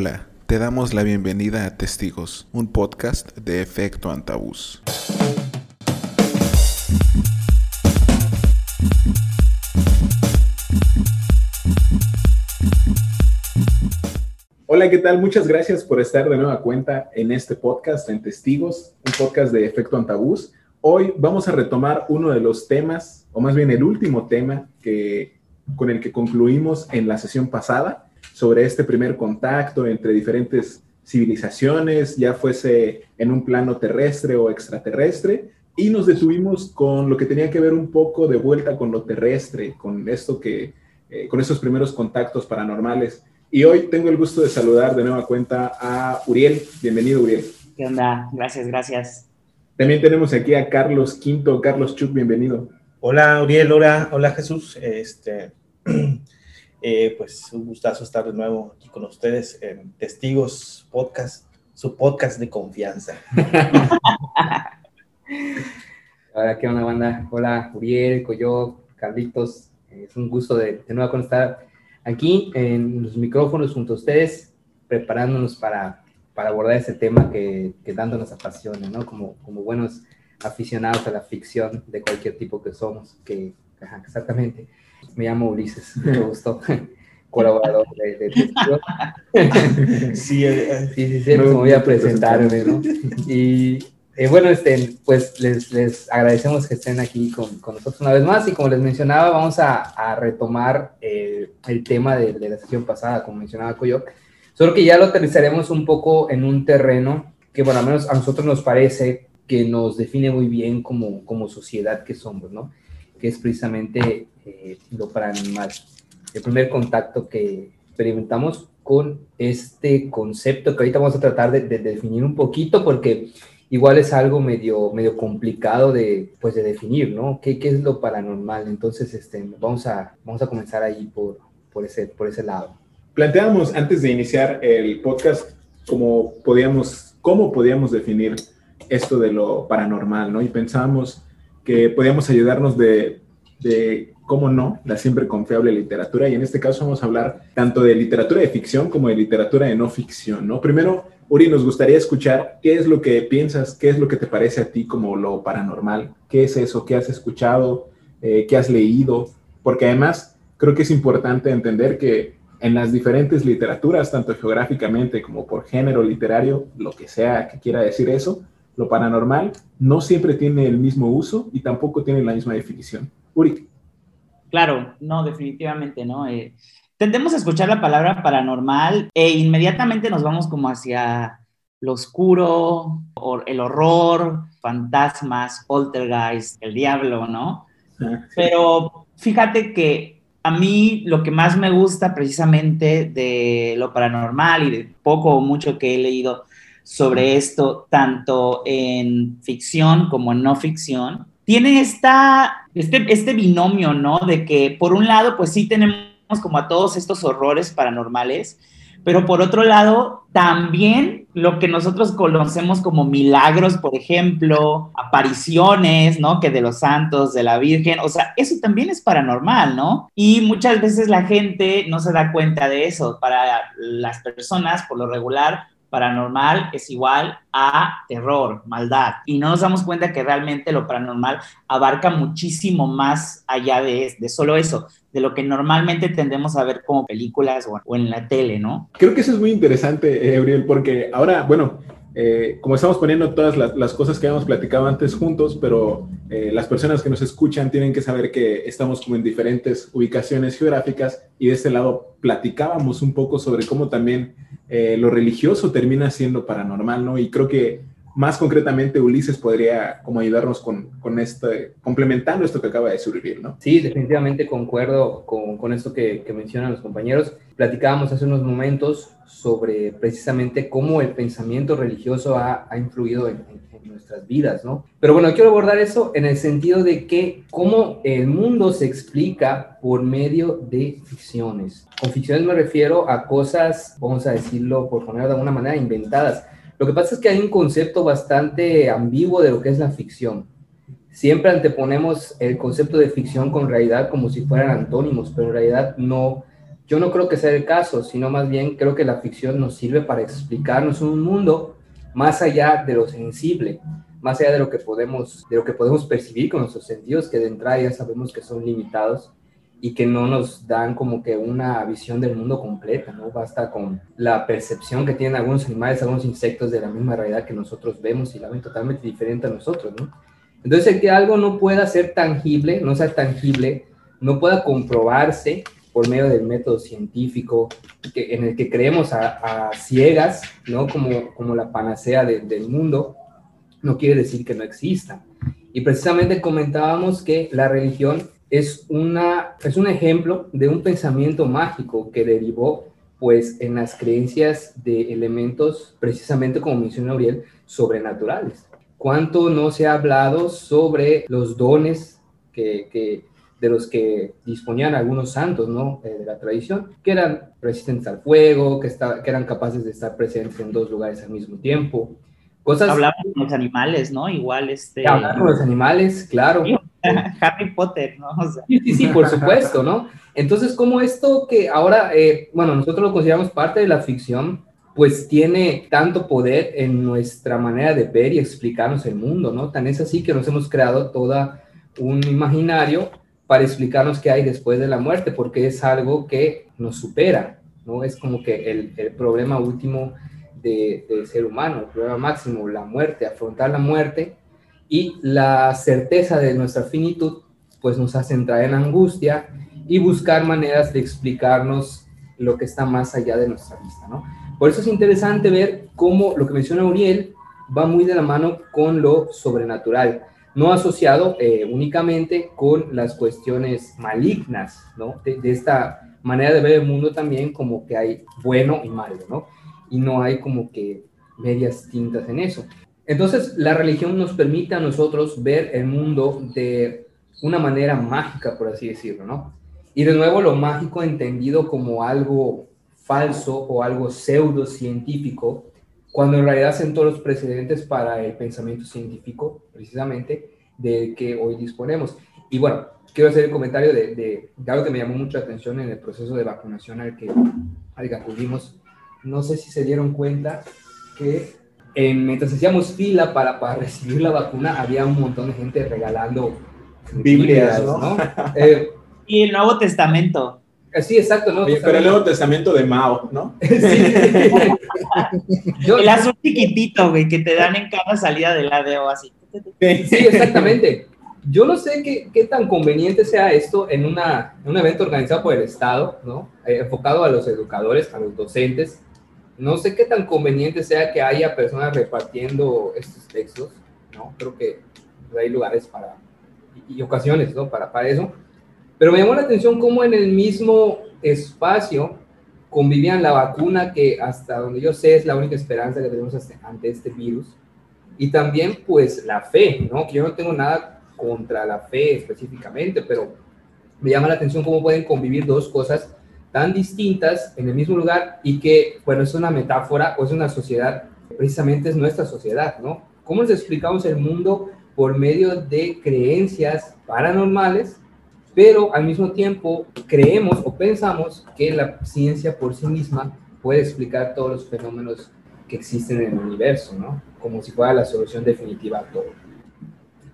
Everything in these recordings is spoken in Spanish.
Hola, te damos la bienvenida a Testigos, un podcast de efecto antabús. Hola, ¿qué tal? Muchas gracias por estar de nueva cuenta en este podcast, en Testigos, un podcast de efecto antabús. Hoy vamos a retomar uno de los temas, o más bien el último tema que, con el que concluimos en la sesión pasada, sobre este primer contacto entre diferentes civilizaciones, ya fuese en un plano terrestre o extraterrestre, y nos detuvimos con lo que tenía que ver un poco de vuelta con lo terrestre, con esto que, eh, con estos primeros contactos paranormales. Y hoy tengo el gusto de saludar de nueva cuenta a Uriel. Bienvenido, Uriel. ¿Qué onda? Gracias, gracias. También tenemos aquí a Carlos Quinto. Carlos Chuk, bienvenido. Hola, Uriel. Hola, hola Jesús. Este, Eh, pues un gustazo estar de nuevo aquí con ustedes en Testigos Podcast, su podcast de confianza. Hola, ¿qué onda, banda? Hola, Uriel, Coyo, Carlitos. Es un gusto de, de nuevo estar aquí en los micrófonos junto a ustedes, preparándonos para, para abordar ese tema que, que tanto nos apasiona, ¿no? Como, como buenos aficionados a la ficción de cualquier tipo que somos, que exactamente. Me llamo Ulises, me gustó. Colaborador de, de Sí, eh, sí, sí, sí, pues me voy a presentarme, ¿no? Y eh, bueno, este, pues les, les, agradecemos que estén aquí con, con, nosotros una vez más y como les mencionaba, vamos a, a retomar eh, el tema de, de, la sesión pasada, como mencionaba Coyo, solo que ya lo aterrizaremos un poco en un terreno que, bueno, al menos a nosotros nos parece que nos define muy bien como, como sociedad que somos, ¿no? Que es precisamente eh, lo paranormal. El primer contacto que experimentamos con este concepto que ahorita vamos a tratar de, de, definir un poquito porque igual es algo medio, medio complicado de, pues, de definir, ¿no? ¿Qué, ¿Qué, es lo paranormal? Entonces, este, vamos, a, vamos a comenzar ahí por, por, ese, por ese lado. Planteábamos antes de iniciar el podcast cómo podíamos, cómo podíamos definir esto de lo paranormal, ¿no? Y pensábamos que podíamos ayudarnos de, de cómo no, la siempre confiable literatura. Y en este caso vamos a hablar tanto de literatura de ficción como de literatura de no ficción, ¿no? Primero, Uri, nos gustaría escuchar qué es lo que piensas, qué es lo que te parece a ti como lo paranormal, qué es eso, qué has escuchado, eh, qué has leído, porque además creo que es importante entender que en las diferentes literaturas, tanto geográficamente como por género literario, lo que sea que quiera decir eso, lo paranormal no siempre tiene el mismo uso y tampoco tiene la misma definición. Uri. Claro, no, definitivamente, ¿no? Eh, tendemos a escuchar la palabra paranormal e inmediatamente nos vamos como hacia lo oscuro, or, el horror, fantasmas, poltergeist, el diablo, ¿no? Ah, sí. Pero fíjate que a mí lo que más me gusta precisamente de lo paranormal y de poco o mucho que he leído sobre esto, tanto en ficción como en no ficción, tiene esta, este, este binomio, ¿no? De que por un lado, pues sí tenemos como a todos estos horrores paranormales, pero por otro lado, también lo que nosotros conocemos como milagros, por ejemplo, apariciones, ¿no? Que de los santos, de la Virgen, o sea, eso también es paranormal, ¿no? Y muchas veces la gente no se da cuenta de eso. Para las personas, por lo regular, paranormal es igual a terror, maldad. Y no nos damos cuenta que realmente lo paranormal abarca muchísimo más allá de, de solo eso, de lo que normalmente tendemos a ver como películas o, o en la tele, ¿no? Creo que eso es muy interesante, Gabriel, porque ahora, bueno, eh, como estamos poniendo todas las, cosas que habíamos platicado antes juntos, pero eh, las personas que nos escuchan tienen que saber que estamos como en diferentes ubicaciones geográficas y de este lado platicábamos un poco sobre cómo también eh, lo religioso termina siendo paranormal, ¿no? Y creo que más concretamente Ulises podría como ayudarnos con, con este, complementando esto que acaba de surgir, ¿no? Sí, definitivamente concuerdo con, con esto que, que, mencionan los compañeros. Platicábamos hace unos momentos sobre precisamente cómo el pensamiento religioso ha, ha influido en, en, en, nuestras vidas, ¿no? Pero bueno, quiero abordar eso en el sentido de que cómo el mundo se explica por medio de ficciones. Con ficciones me refiero a cosas, vamos a decirlo por ponerlo de alguna manera, inventadas lo que pasa es que hay un concepto bastante ambiguo de lo que es la ficción. Siempre anteponemos el concepto de ficción con realidad como si fueran antónimos, pero en realidad no, yo no creo que sea el caso, sino más bien creo que la ficción nos sirve para explicarnos un mundo más allá de lo sensible, más allá de lo que podemos, de lo que podemos percibir con nuestros sentidos, que de entrada ya sabemos que son limitados y que no nos dan como que una visión del mundo completa, ¿no? Basta con la percepción que tienen algunos animales, algunos insectos de la misma realidad que nosotros vemos y la ven totalmente diferente a nosotros, ¿no? Entonces, el que algo no pueda ser tangible, no sea tangible, no pueda comprobarse por medio del método científico que, en el que creemos a, ciegas, ¿no? Como, como la panacea del mundo, no quiere decir que no exista. Y precisamente comentábamos que la religión es, una, es un ejemplo de un pensamiento mágico que derivó pues en las creencias de elementos, precisamente como menciona Uriel, sobrenaturales. ¿Cuánto no se ha hablado sobre los dones que, de los que disponían algunos santos ¿no? Eh, de la tradición, que eran resistentes al fuego, que, que eran capaces de estar presentes en dos lugares al mismo tiempo? Cosas... Hablaban con los animales, ¿no? Igual este... Con los animales, claro. Harry Potter, ¿no? Sí, sí, sí, por supuesto, ¿no? Entonces, como esto que ahora, eh, bueno, nosotros lo consideramos parte de la ficción, pues tiene tanto poder en nuestra manera de ver y explicarnos el mundo, ¿no? Tan es así que nos hemos creado toda un imaginario para explicarnos qué hay después de la muerte, porque es algo que nos supera, ¿no? Es como que el, problema último del ser humano, el problema máximo, la muerte, afrontar la muerte y la certeza de nuestra finitud, pues nos hace entrar en angustia y buscar maneras de explicarnos lo que está más allá de nuestra vista, ¿no? Por eso es interesante ver cómo lo que menciona Uriel va muy de la mano con lo sobrenatural, no asociado eh, únicamente con las cuestiones malignas, ¿no? De, de, esta manera de ver el mundo también como que hay bueno y malo, ¿no? Y no hay como que medias tintas en eso. Entonces, la religión nos permite a nosotros ver el mundo de una manera mágica, por así decirlo, ¿no? Y de nuevo, lo mágico entendido como algo falso o algo pseudocientífico, cuando en realidad son todos los precedentes para el pensamiento científico, precisamente, de que hoy disponemos. Y bueno, quiero hacer el comentario de, de, algo que me llamó mucha atención en el proceso de vacunación al que, al que acudimos. No sé si se dieron cuenta que mientras hacíamos fila para, para recibir la vacuna, había un montón de gente regalando Biblias, ¿no? Eh, y el Nuevo Testamento. Eh, sí, exacto. ¿no? pero el Nuevo Testamento de Mao, ¿no? sí. el azul chiquitito, güey, que te dan en cada salida del ADO así. Sí, exactamente. Yo no sé qué, qué tan conveniente sea esto en, una, en un evento organizado por el Estado, ¿no? Eh, enfocado a los educadores, a los docentes, no sé qué tan conveniente sea que haya personas repartiendo estos textos, ¿no? Creo que hay lugares para, y, ocasiones, ¿no? Para, para eso. Pero me llamó la atención cómo en el mismo espacio convivían la vacuna, que hasta donde yo sé es la única esperanza que tenemos ante este virus, y también pues la fe, ¿no? Que yo no tengo nada contra la fe específicamente, pero me llama la atención cómo pueden convivir dos cosas tan distintas en el mismo lugar y que, bueno, es una metáfora o es una sociedad, precisamente es nuestra sociedad, ¿no? ¿Cómo nos explicamos el mundo por medio de creencias paranormales, pero al mismo tiempo creemos o pensamos que la ciencia por sí misma puede explicar todos los fenómenos que existen en el universo, ¿no? Como si fuera la solución definitiva a todo.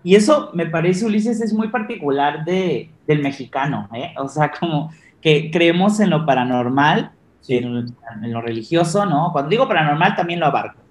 Y eso me parece, Ulises, es muy particular de, del mexicano, ¿eh? O sea, como que creemos en lo paranormal, en, lo religioso, ¿no? Cuando digo paranormal también lo abarco.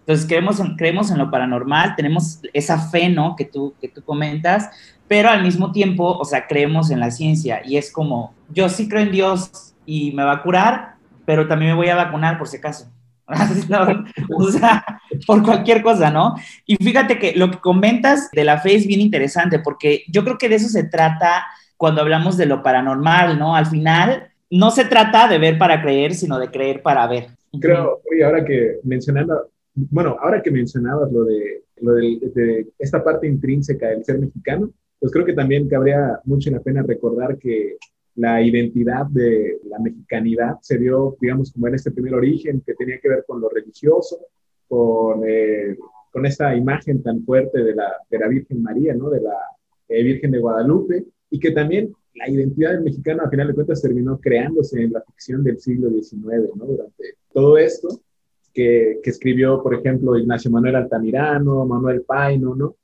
Entonces creemos en, creemos en lo paranormal, tenemos esa fe, ¿no? Que tú, que tú comentas, pero al mismo tiempo, o sea, creemos en la ciencia y es como, yo sí creo en Dios y me va a curar, pero también me voy a vacunar por si acaso. o sea, por cualquier cosa, ¿no? Y fíjate que lo que comentas de la fe es bien interesante porque yo creo que de eso se trata cuando hablamos de lo paranormal, ¿no? Al final, no se trata de ver para creer, sino de creer para ver. Creo, oye, ahora que mencionando, bueno, ahora que mencionabas lo de, lo de, esta parte intrínseca del ser mexicano, pues creo que también cabría mucho la pena recordar que la identidad de la mexicanidad se dio, digamos, como en este primer origen que tenía que ver con lo religioso, con, eh, con esta imagen tan fuerte de la, de la Virgen María, ¿no? De la eh, Virgen de Guadalupe, y que también la identidad del mexicano, a final de cuentas, terminó creándose en la ficción del siglo XIX, ¿no? Durante todo esto, que, que escribió, por ejemplo, Ignacio Manuel Altamirano, Manuel Paino, ¿no?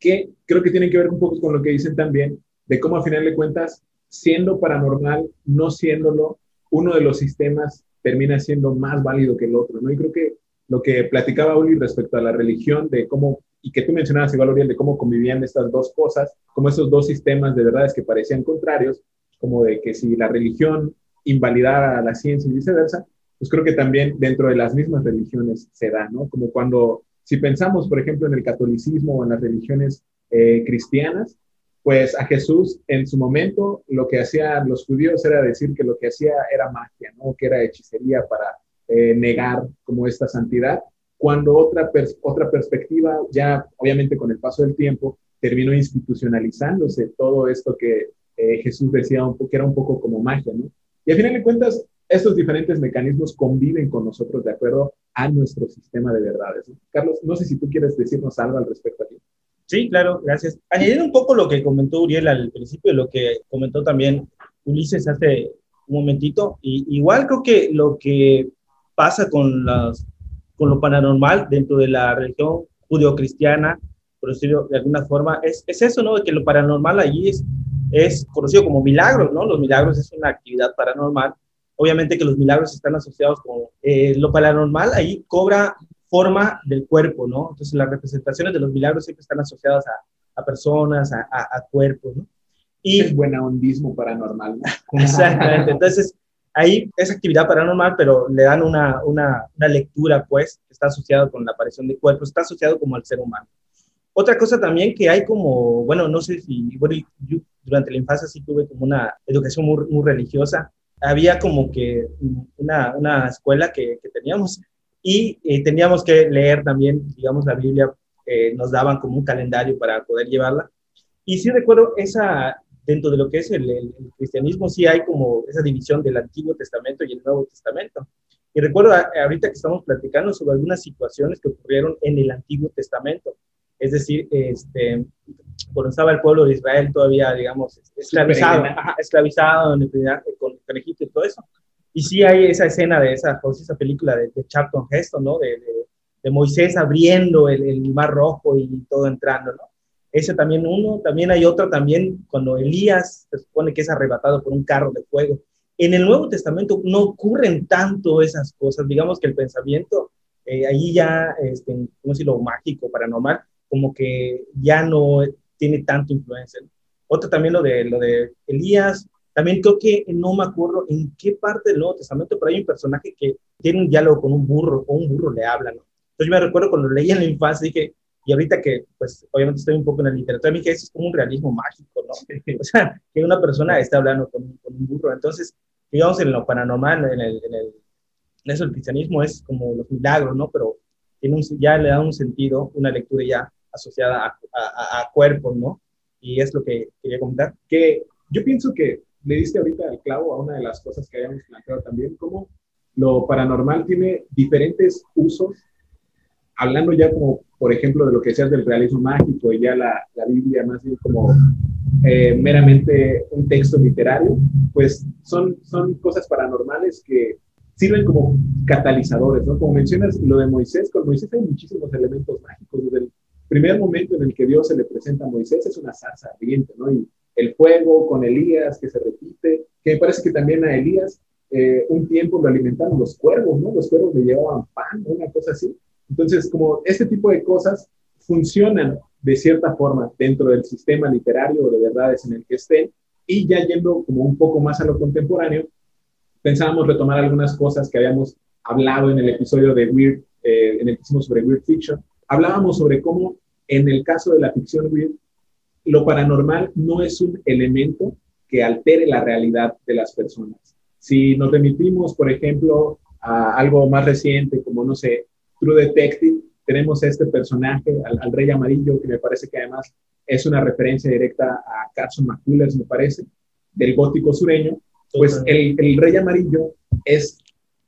Que creo que tienen que ver un poco con lo que dicen también, de cómo a final de cuentas, siendo paranormal, no siéndolo, uno de los sistemas termina siendo más válido que el otro, ¿no? Y creo que lo que platicaba Uli respecto a la religión, de cómo, y que tú mencionabas igual, Uriel, de cómo convivían estas dos cosas, como esos dos sistemas de verdades que parecían contrarios, como de que si la religión invalidara a la ciencia y viceversa, pues creo que también dentro de las mismas religiones se da, ¿no? Como cuando, si pensamos, por ejemplo, en el catolicismo o en las religiones eh, cristianas, pues a Jesús en su momento lo que hacían los judíos era decir que lo que hacía era magia, ¿no? Que era hechicería para eh, negar como esta santidad, cuando otra, otra perspectiva, ya obviamente con el paso del tiempo, terminó institucionalizándose todo esto que eh, Jesús decía un que era un poco como magia, ¿no? Y al final de cuentas, estos diferentes mecanismos conviven con nosotros de acuerdo a nuestro sistema de verdades. Carlos, no sé si tú quieres decirnos algo al respecto aquí. Sí, claro, gracias. Añadiendo un poco lo que comentó Uriel al principio, lo que comentó también Ulises hace un momentito, y igual creo que lo que pasa con, las, con lo paranormal dentro de la religión judeocristiana, por decirlo de alguna forma, es, es eso, ¿no? De que lo paranormal allí es, es conocido como milagros, ¿no? Los milagros es una actividad paranormal. Obviamente que los milagros están asociados con eh, lo paranormal, ahí cobra forma del cuerpo, ¿no? Entonces las representaciones de los milagros siempre están asociadas a, a personas, a, a, cuerpos, ¿no? Y, es buena hondismo paranormal. ¿no? Exactamente. Entonces, ahí es actividad paranormal, pero le dan una, una, una lectura, pues, que está asociado con la aparición de cuerpos, está asociado como al ser humano. Otra cosa también que hay como, bueno, no sé si, bueno, yo durante la infancia sí tuve como una educación muy, muy religiosa. Había como que una, una escuela que, que teníamos y eh, teníamos que leer también, digamos, la Biblia, eh, nos daban como un calendario para poder llevarla. Y sí recuerdo esa, dentro de lo que es el, cristianismo, sí hay como esa división del Antiguo Testamento y el Nuevo Testamento. Y recuerdo ahorita que estamos platicando sobre algunas situaciones que ocurrieron en el Antiguo Testamento. Es decir, este, cuando estaba el pueblo de Israel todavía, digamos, esclavizado, esclavizado en con, con, Egipto y todo eso. Y sí hay esa escena de esa, esa película de, de Charlton Heston, ¿no? De, de, de Moisés abriendo el, el, mar rojo y todo entrando, ¿no? Ese también uno, también hay otro también cuando Elías se supone que es arrebatado por un carro de fuego. En el Nuevo Testamento no ocurren tanto esas cosas, digamos que el pensamiento eh, ahí ya, este, ¿cómo decirlo?, mágico, paranormal, como que ya no tiene tanta influencia. Otro también lo de, lo de Elías, también creo que no me acuerdo en qué parte del Nuevo Testamento, pero hay un personaje que tiene un diálogo con un burro, o un burro le habla, ¿no? Entonces yo me recuerdo cuando leía en la infancia, dije, y ahorita que, pues, obviamente estoy un poco en la literatura, a mí que eso es como un realismo mágico, ¿no? o sea, que una persona está hablando con, con, un burro. Entonces, digamos, en lo paranormal, en, el, en, el, en eso el cristianismo es como los milagros, ¿no? Pero tiene un, ya le da un sentido, una lectura ya asociada a, a, a, cuerpos, ¿no? Y es lo que quería comentar. Que yo pienso que le diste ahorita el clavo a una de las cosas que habíamos planteado también, como lo paranormal tiene diferentes usos hablando ya como, por ejemplo, de lo que decías del realismo mágico y ya la, la Biblia más bien como eh, meramente un texto literario, pues son, son cosas paranormales que sirven como catalizadores, ¿no? Como mencionas lo de Moisés, con Moisés hay muchísimos elementos mágicos. Desde el primer momento en el que Dios se le presenta a Moisés es una zarza ardiente, ¿no? Y el fuego con Elías que se repite, que me parece que también a Elías eh, un tiempo lo alimentaron los cuervos, ¿no? Los cuervos le llevaban pan, una cosa así. Entonces, como este tipo de cosas funcionan de cierta forma dentro del sistema literario o de verdades en el que estén, y ya yendo como un poco más a lo contemporáneo, pensábamos retomar algunas cosas que habíamos hablado en el episodio de Weird, eh, en el que hicimos sobre Weird Fiction. Hablábamos sobre cómo en el caso de la ficción Weird, lo paranormal no es un elemento que altere la realidad de las personas. Si nos remitimos, por ejemplo, a algo más reciente, como, no sé, True Detective, tenemos este personaje, al, Rey Amarillo, que me parece que además es una referencia directa a Carson McCullers, me parece, del gótico sureño. Pues el, el Rey Amarillo es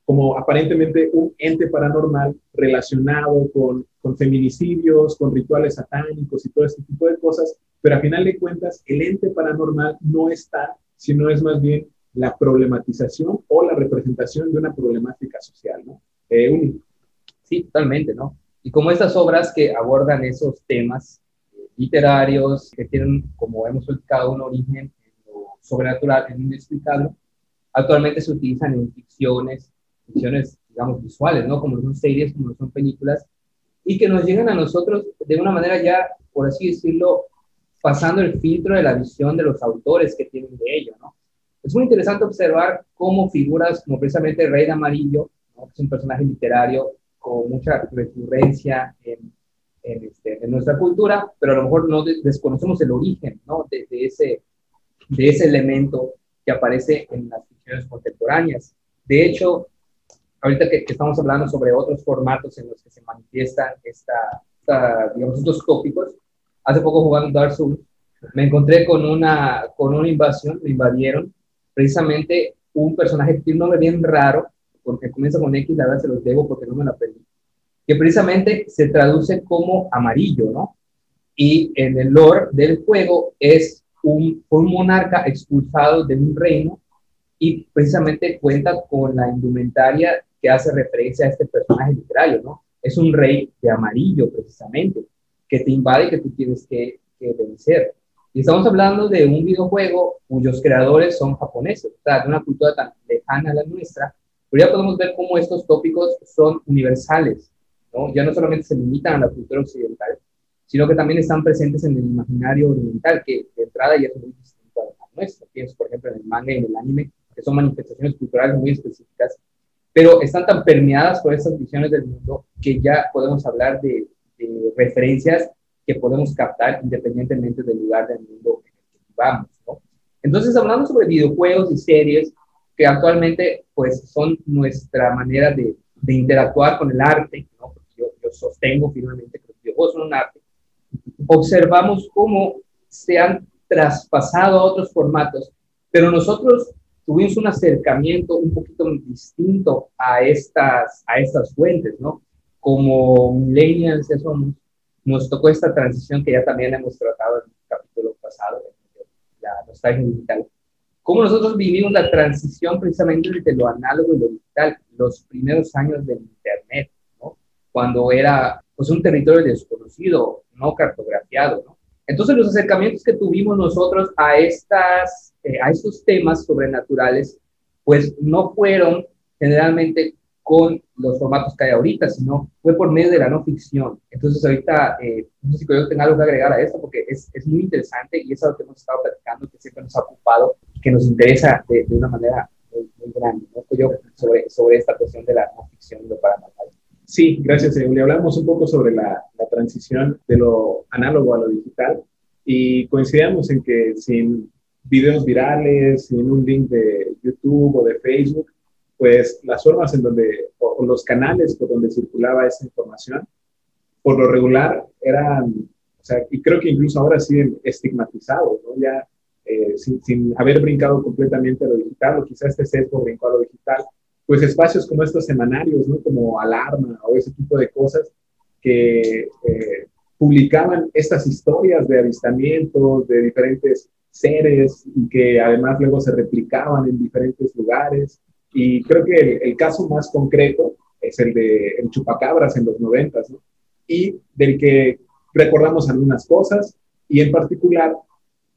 como aparentemente un ente paranormal relacionado con, con, feminicidios, con rituales satánicos y todo este tipo de cosas, pero a final de cuentas el ente paranormal no está, sino es más bien la problematización o la representación de una problemática social, ¿no? Eh, sí, totalmente, ¿no? Y como estas obras que abordan esos temas eh, literarios, que tienen, como hemos explicado, un origen en lo sobrenatural, en lo inexplicable, actualmente se utilizan en ficciones, ficciones, digamos, visuales, ¿no? Como son series, como son películas, y que nos llegan a nosotros de una manera ya, por así decirlo, pasando el filtro de la visión de los autores que tienen de ello, ¿no? Es muy interesante observar cómo figuras como precisamente el Rey de Amarillo, ¿no? que es un personaje literario con mucha recurrencia en, en, este, en, nuestra cultura, pero a lo mejor no desconocemos el origen ¿no? de, de, ese, de ese elemento que aparece en las ficciones contemporáneas. De hecho, ahorita que, estamos hablando sobre otros formatos en los que se manifiestan esta, esta digamos, estos tópicos, hace poco jugando Dark Souls, me encontré con una, con una invasión, me invadieron precisamente un personaje que tiene un nombre bien raro, porque comienza con X, la verdad se los debo porque no me la pedí, que precisamente se traduce como amarillo, ¿no? Y en el lore del juego es un, un monarca expulsado de un reino y precisamente cuenta con la indumentaria que hace referencia a este personaje literario, ¿no? Es un rey de amarillo, precisamente, que te invade y que tú tienes que, que vencer. Y estamos hablando de un videojuego cuyos creadores son japoneses, o sea, de una cultura tan lejana a la nuestra, pero ya podemos ver cómo estos tópicos son universales, ¿no? Ya no solamente se limitan a la cultura occidental, sino que también están presentes en el imaginario oriental, que de entrada ya es muy distinto a la nuestra. Pienso, por ejemplo, en el manga y en el anime, que son manifestaciones culturales muy específicas, pero están tan permeadas por estas visiones del mundo que ya podemos hablar de, de referencias que podemos captar independientemente del lugar del mundo en el que vivamos. ¿no? Entonces, hablando sobre videojuegos y series que actualmente pues son nuestra manera de, de interactuar con el arte, ¿no? yo, yo, sostengo firmemente que los videojuegos son un arte, observamos cómo se han traspasado a otros formatos, pero nosotros tuvimos un acercamiento un poquito distinto a estas, a estas fuentes, ¿no? Como millennials ya somos, nos tocó esta transición que ya también hemos tratado en el capítulo pasado, la nostalgia digital. Cómo nosotros vivimos la transición precisamente entre lo análogo y lo digital, los primeros años del Internet, ¿no? Cuando era pues un territorio desconocido, no cartografiado, ¿no? Entonces los acercamientos que tuvimos nosotros a, estas, eh, a estos temas sobrenaturales, pues no fueron generalmente con los formatos que hay ahorita, sino fue por medio de la no ficción. Entonces ahorita, eh, no sé si yo tengo algo que agregar a esto, porque es, es, muy interesante y es algo que hemos estado platicando, que siempre nos ha ocupado, que nos interesa de, de una manera muy, muy grande, ¿no? Yo sobre, sobre esta cuestión de la ficción y lo paranormal. Sí, gracias, Le Hablamos un poco sobre la, la transición de lo análogo a lo digital y coincidíamos en que sin videos virales, sin un link de YouTube o de Facebook, pues las formas en donde, o, los canales por donde circulaba esa información, por lo regular eran, o sea, y creo que incluso ahora siguen estigmatizados, ¿no? Ya eh, sin, sin, haber brincado completamente a lo digital, o quizás este sesgo brincó a lo digital, pues espacios como estos semanarios, ¿no? Como Alarma o ese tipo de cosas que eh, publicaban estas historias de avistamientos de diferentes seres y que además luego se replicaban en diferentes lugares y creo que el, el, caso más concreto es el de el chupacabras en los noventas, ¿no? Y del que recordamos algunas cosas y en particular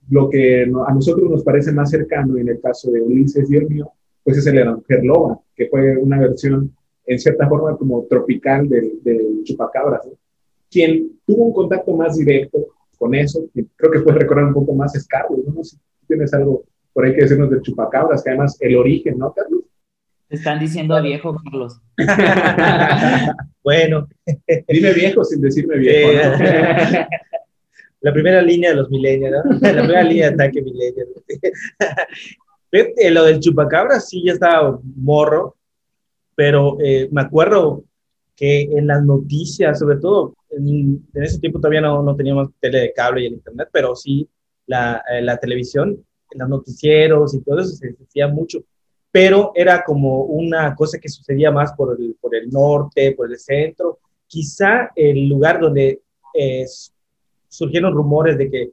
lo que a nosotros nos parece más cercano en el caso de Ulises y el mío, pues es el de la mujer loba, que fue una versión en cierta forma como tropical del, del chupacabras, ¿no? Quien tuvo un contacto más directo con eso, creo que puede recordar un poco más es Carlos, ¿no? no sé si tienes algo por ahí que decirnos del chupacabras, que además el origen, ¿no, Carlos? Te están diciendo viejo, Carlos. bueno. Dime viejo sin decirme viejo. ¿no? La primera línea de los millennials, ¿no? La primera línea de ataque millennial. Lo del chupacabra sí ya estaba morro, pero eh, me acuerdo que en las noticias, sobre todo, en, en ese tiempo todavía no, no, teníamos tele de cable y el internet, pero sí la, eh, la televisión, los noticieros y todo eso se decía mucho pero era como una cosa que sucedía más por el, por el norte, por el centro. Quizá el lugar donde eh, surgieron rumores de que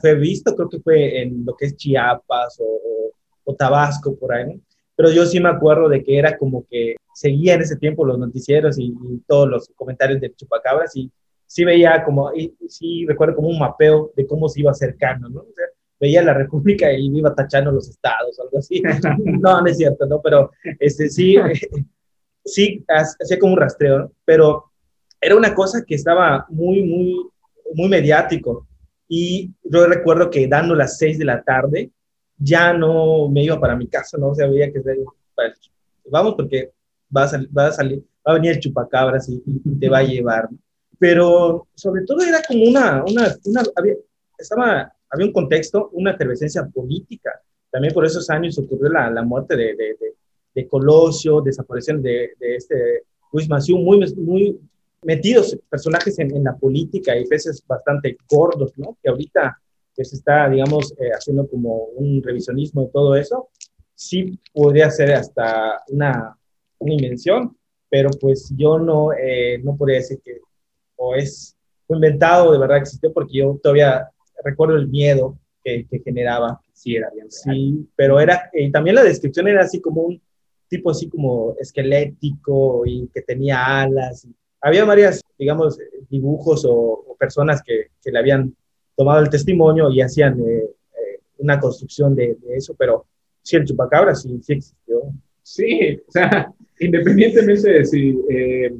fue, visto, creo que fue en lo que es Chiapas o, o, Tabasco, por ahí, Pero yo sí me acuerdo de que era como que seguía en ese tiempo los noticieros y, todos los comentarios de chupacabras y sí veía como, y, sí recuerdo como un mapeo de cómo se iba acercando, ¿no? O sea, veía la República y iba tachando los estados, algo así. no, no es cierto, ¿no? Pero este, sí, sí, hacía como un rastreo, ¿no? Pero era una cosa que estaba muy, muy, muy mediático. Y yo recuerdo que dando las seis de la tarde, ya no me iba para mi casa, ¿no? O sea, veía que vamos porque va a, salir, va a venir el chupacabras y, te va a llevar. Pero sobre todo era como una, una, había, estaba, había un contexto, una efervescencia política. También por esos años ocurrió la, la muerte de, de, de, Colosio, desaparición de, de este Luis Maciú, muy, metidos personajes en, la política y peces bastante gordos, ¿no? Que ahorita que se está, digamos, eh, haciendo como un revisionismo de todo eso, sí podría ser hasta una, una invención, pero pues yo no, eh, no podría decir que o es inventado, de verdad existió, porque yo todavía recuerdo el miedo que, que generaba. Sí, era bien. Sí, pero era, y también la descripción era así como un tipo así como esquelético y que tenía alas. Y, había varias, digamos, dibujos o, personas que, que, le habían tomado el testimonio y hacían eh, eh, una construcción de, eso, pero sí, el chupacabra sí, sí existió. Sí, o sea, independientemente de si eh,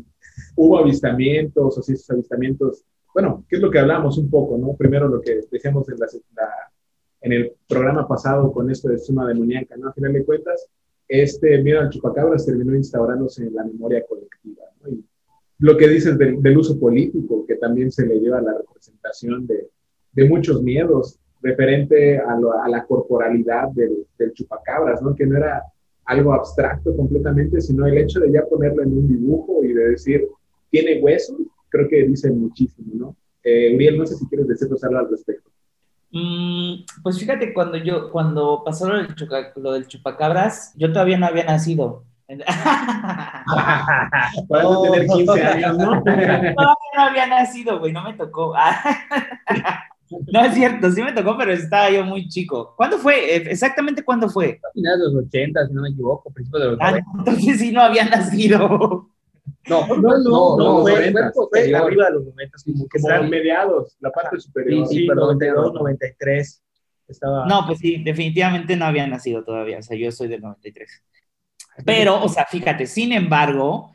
hubo avistamientos o si esos avistamientos, bueno, ¿qué es lo que hablamos un poco, no? Primero lo que decíamos en, la, en el programa pasado con esto de suma de muñeca, ¿no? A final de cuentas, este miedo al chupacabras terminó instaurándose en la memoria colectiva, ¿no? Y lo que dices del uso político, que también se le lleva a la representación de, muchos miedos referente a, a la corporalidad del, chupacabras, ¿no? Que no era algo abstracto completamente, sino el hecho de ya ponerlo en un dibujo y de decir, tiene huesos, creo que dice muchísimo, ¿no? Eh, Uriel, no sé si quieres decirnos algo al respecto. Mm, pues fíjate, cuando yo, cuando pasó lo lo del chupacabras, yo todavía no había nacido. Puedes tener 15 años, ¿no? no, no había nacido, güey, no me tocó. no es cierto, sí me tocó, pero estaba yo muy chico. ¿Cuándo fue? Eh, ¿Exactamente cuándo fue? Finales de los 80, si no me equivoco, principios de los ah, Entonces sí no había nacido. No, no, no, no, fue, fue, arriba de los 90, como que como mediados, la parte superior. Sí, sí, 92, 93. Estaba... No, pues sí, definitivamente no había nacido todavía, o sea, yo soy del 93. Pero, o sea, fíjate, sin embargo,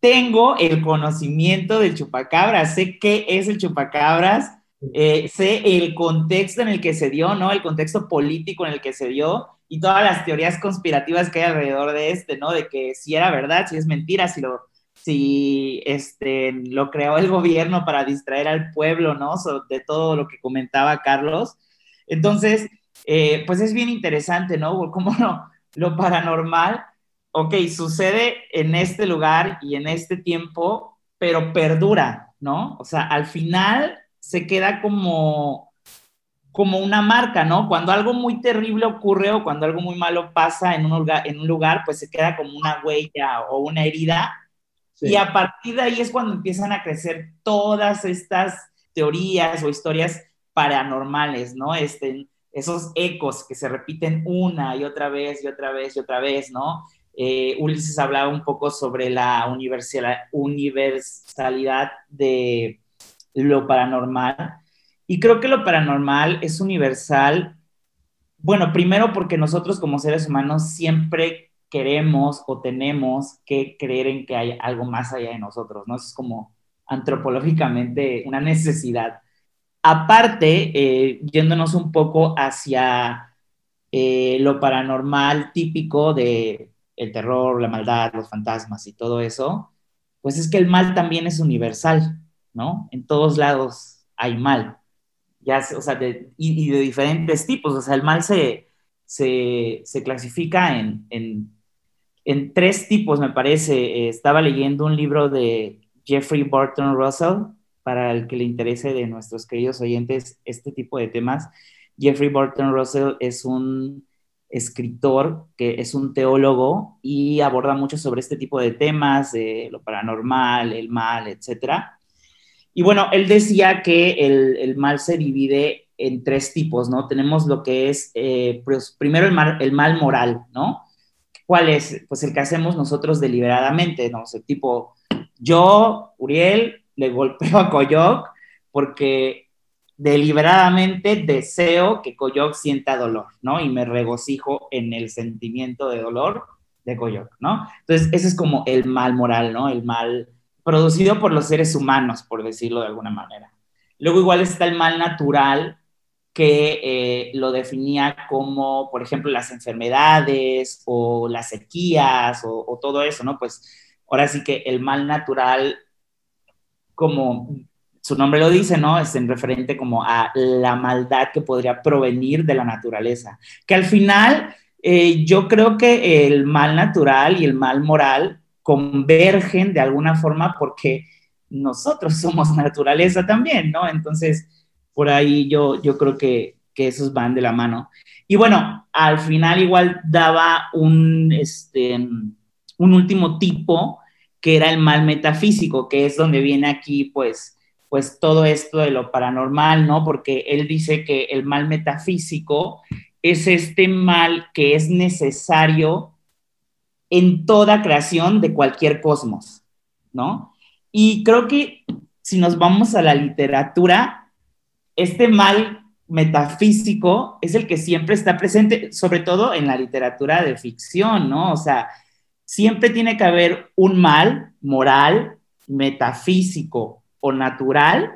tengo el conocimiento del chupacabras, sé qué es el chupacabras, eh, sé el contexto en el que se dio, ¿no? El contexto político en el que se dio y todas las teorías conspirativas que hay alrededor de este, ¿no? De que si era verdad, si es mentira, si lo, si este, lo creó el gobierno para distraer al pueblo, ¿no? de todo lo que comentaba Carlos. Entonces, eh, pues es bien interesante, ¿no? ¿Cómo no? lo paranormal, ok, sucede en este lugar y en este tiempo, pero perdura, ¿no? O sea, al final se queda como, como una marca, ¿no? Cuando algo muy terrible ocurre o cuando algo muy malo pasa en un lugar, en un lugar pues se queda como una huella o una herida. Y a partir de ahí es cuando empiezan a crecer todas estas teorías o historias paranormales, ¿no? Este, esos ecos que se repiten una y otra vez y otra vez y otra vez, ¿no? Eh, Ulises hablaba un poco sobre la universalidad de lo paranormal. Y creo que lo paranormal es universal, bueno, primero porque nosotros como seres humanos siempre queremos o tenemos que creer en que hay algo más allá de nosotros, ¿no? es como antropológicamente una necesidad. Aparte, eh, yéndonos un poco hacia eh, lo paranormal típico de el terror, la maldad, los fantasmas y todo eso, pues es que el mal también es universal, ¿no? En todos lados hay mal, ya, o sea, y, de diferentes tipos, o sea, el mal se, se, clasifica en, en, tres tipos, me parece. estaba leyendo un libro de Jeffrey Burton Russell, para el que le interese de nuestros queridos oyentes este tipo de temas. Jeffrey Burton Russell es un escritor que es un teólogo y aborda mucho sobre este tipo de temas, de lo paranormal, el mal, etc. Y bueno, él decía que el, el mal se divide en tres tipos, ¿no? Tenemos lo que es, eh, pues, primero el mal, el mal moral, ¿no? ¿Cuál es? Pues el que hacemos nosotros deliberadamente, ¿no? O sea, tipo, yo, Uriel, le golpeo a Coyoc porque deliberadamente deseo que Coyoc sienta dolor, ¿no? Y me regocijo en el sentimiento de dolor de Coyoc, ¿no? Entonces, ese es como el mal moral, ¿no? El mal producido por los seres humanos, por decirlo de alguna manera. Luego igual está el mal natural, que eh, lo definía como, por ejemplo, las enfermedades o las sequías o, o, todo eso, ¿no? Pues ahora sí que el mal natural, como su nombre lo dice, ¿no? Es en referente como a la maldad que podría provenir de la naturaleza. Que al final, eh, yo creo que el mal natural y el mal moral convergen de alguna forma porque nosotros somos naturaleza también, ¿no? Entonces, por ahí yo, yo creo que, que esos van de la mano. Y bueno, al final igual daba un, este, un último tipo que era el mal metafísico, que es donde viene aquí pues, pues todo esto de lo paranormal, ¿no? Porque él dice que el mal metafísico es este mal que es necesario en toda creación de cualquier cosmos, ¿no? Y creo que si nos vamos a la literatura, este mal metafísico es el que siempre está presente, sobre todo en la literatura de ficción, ¿no? O sea, siempre tiene que haber un mal moral, metafísico o natural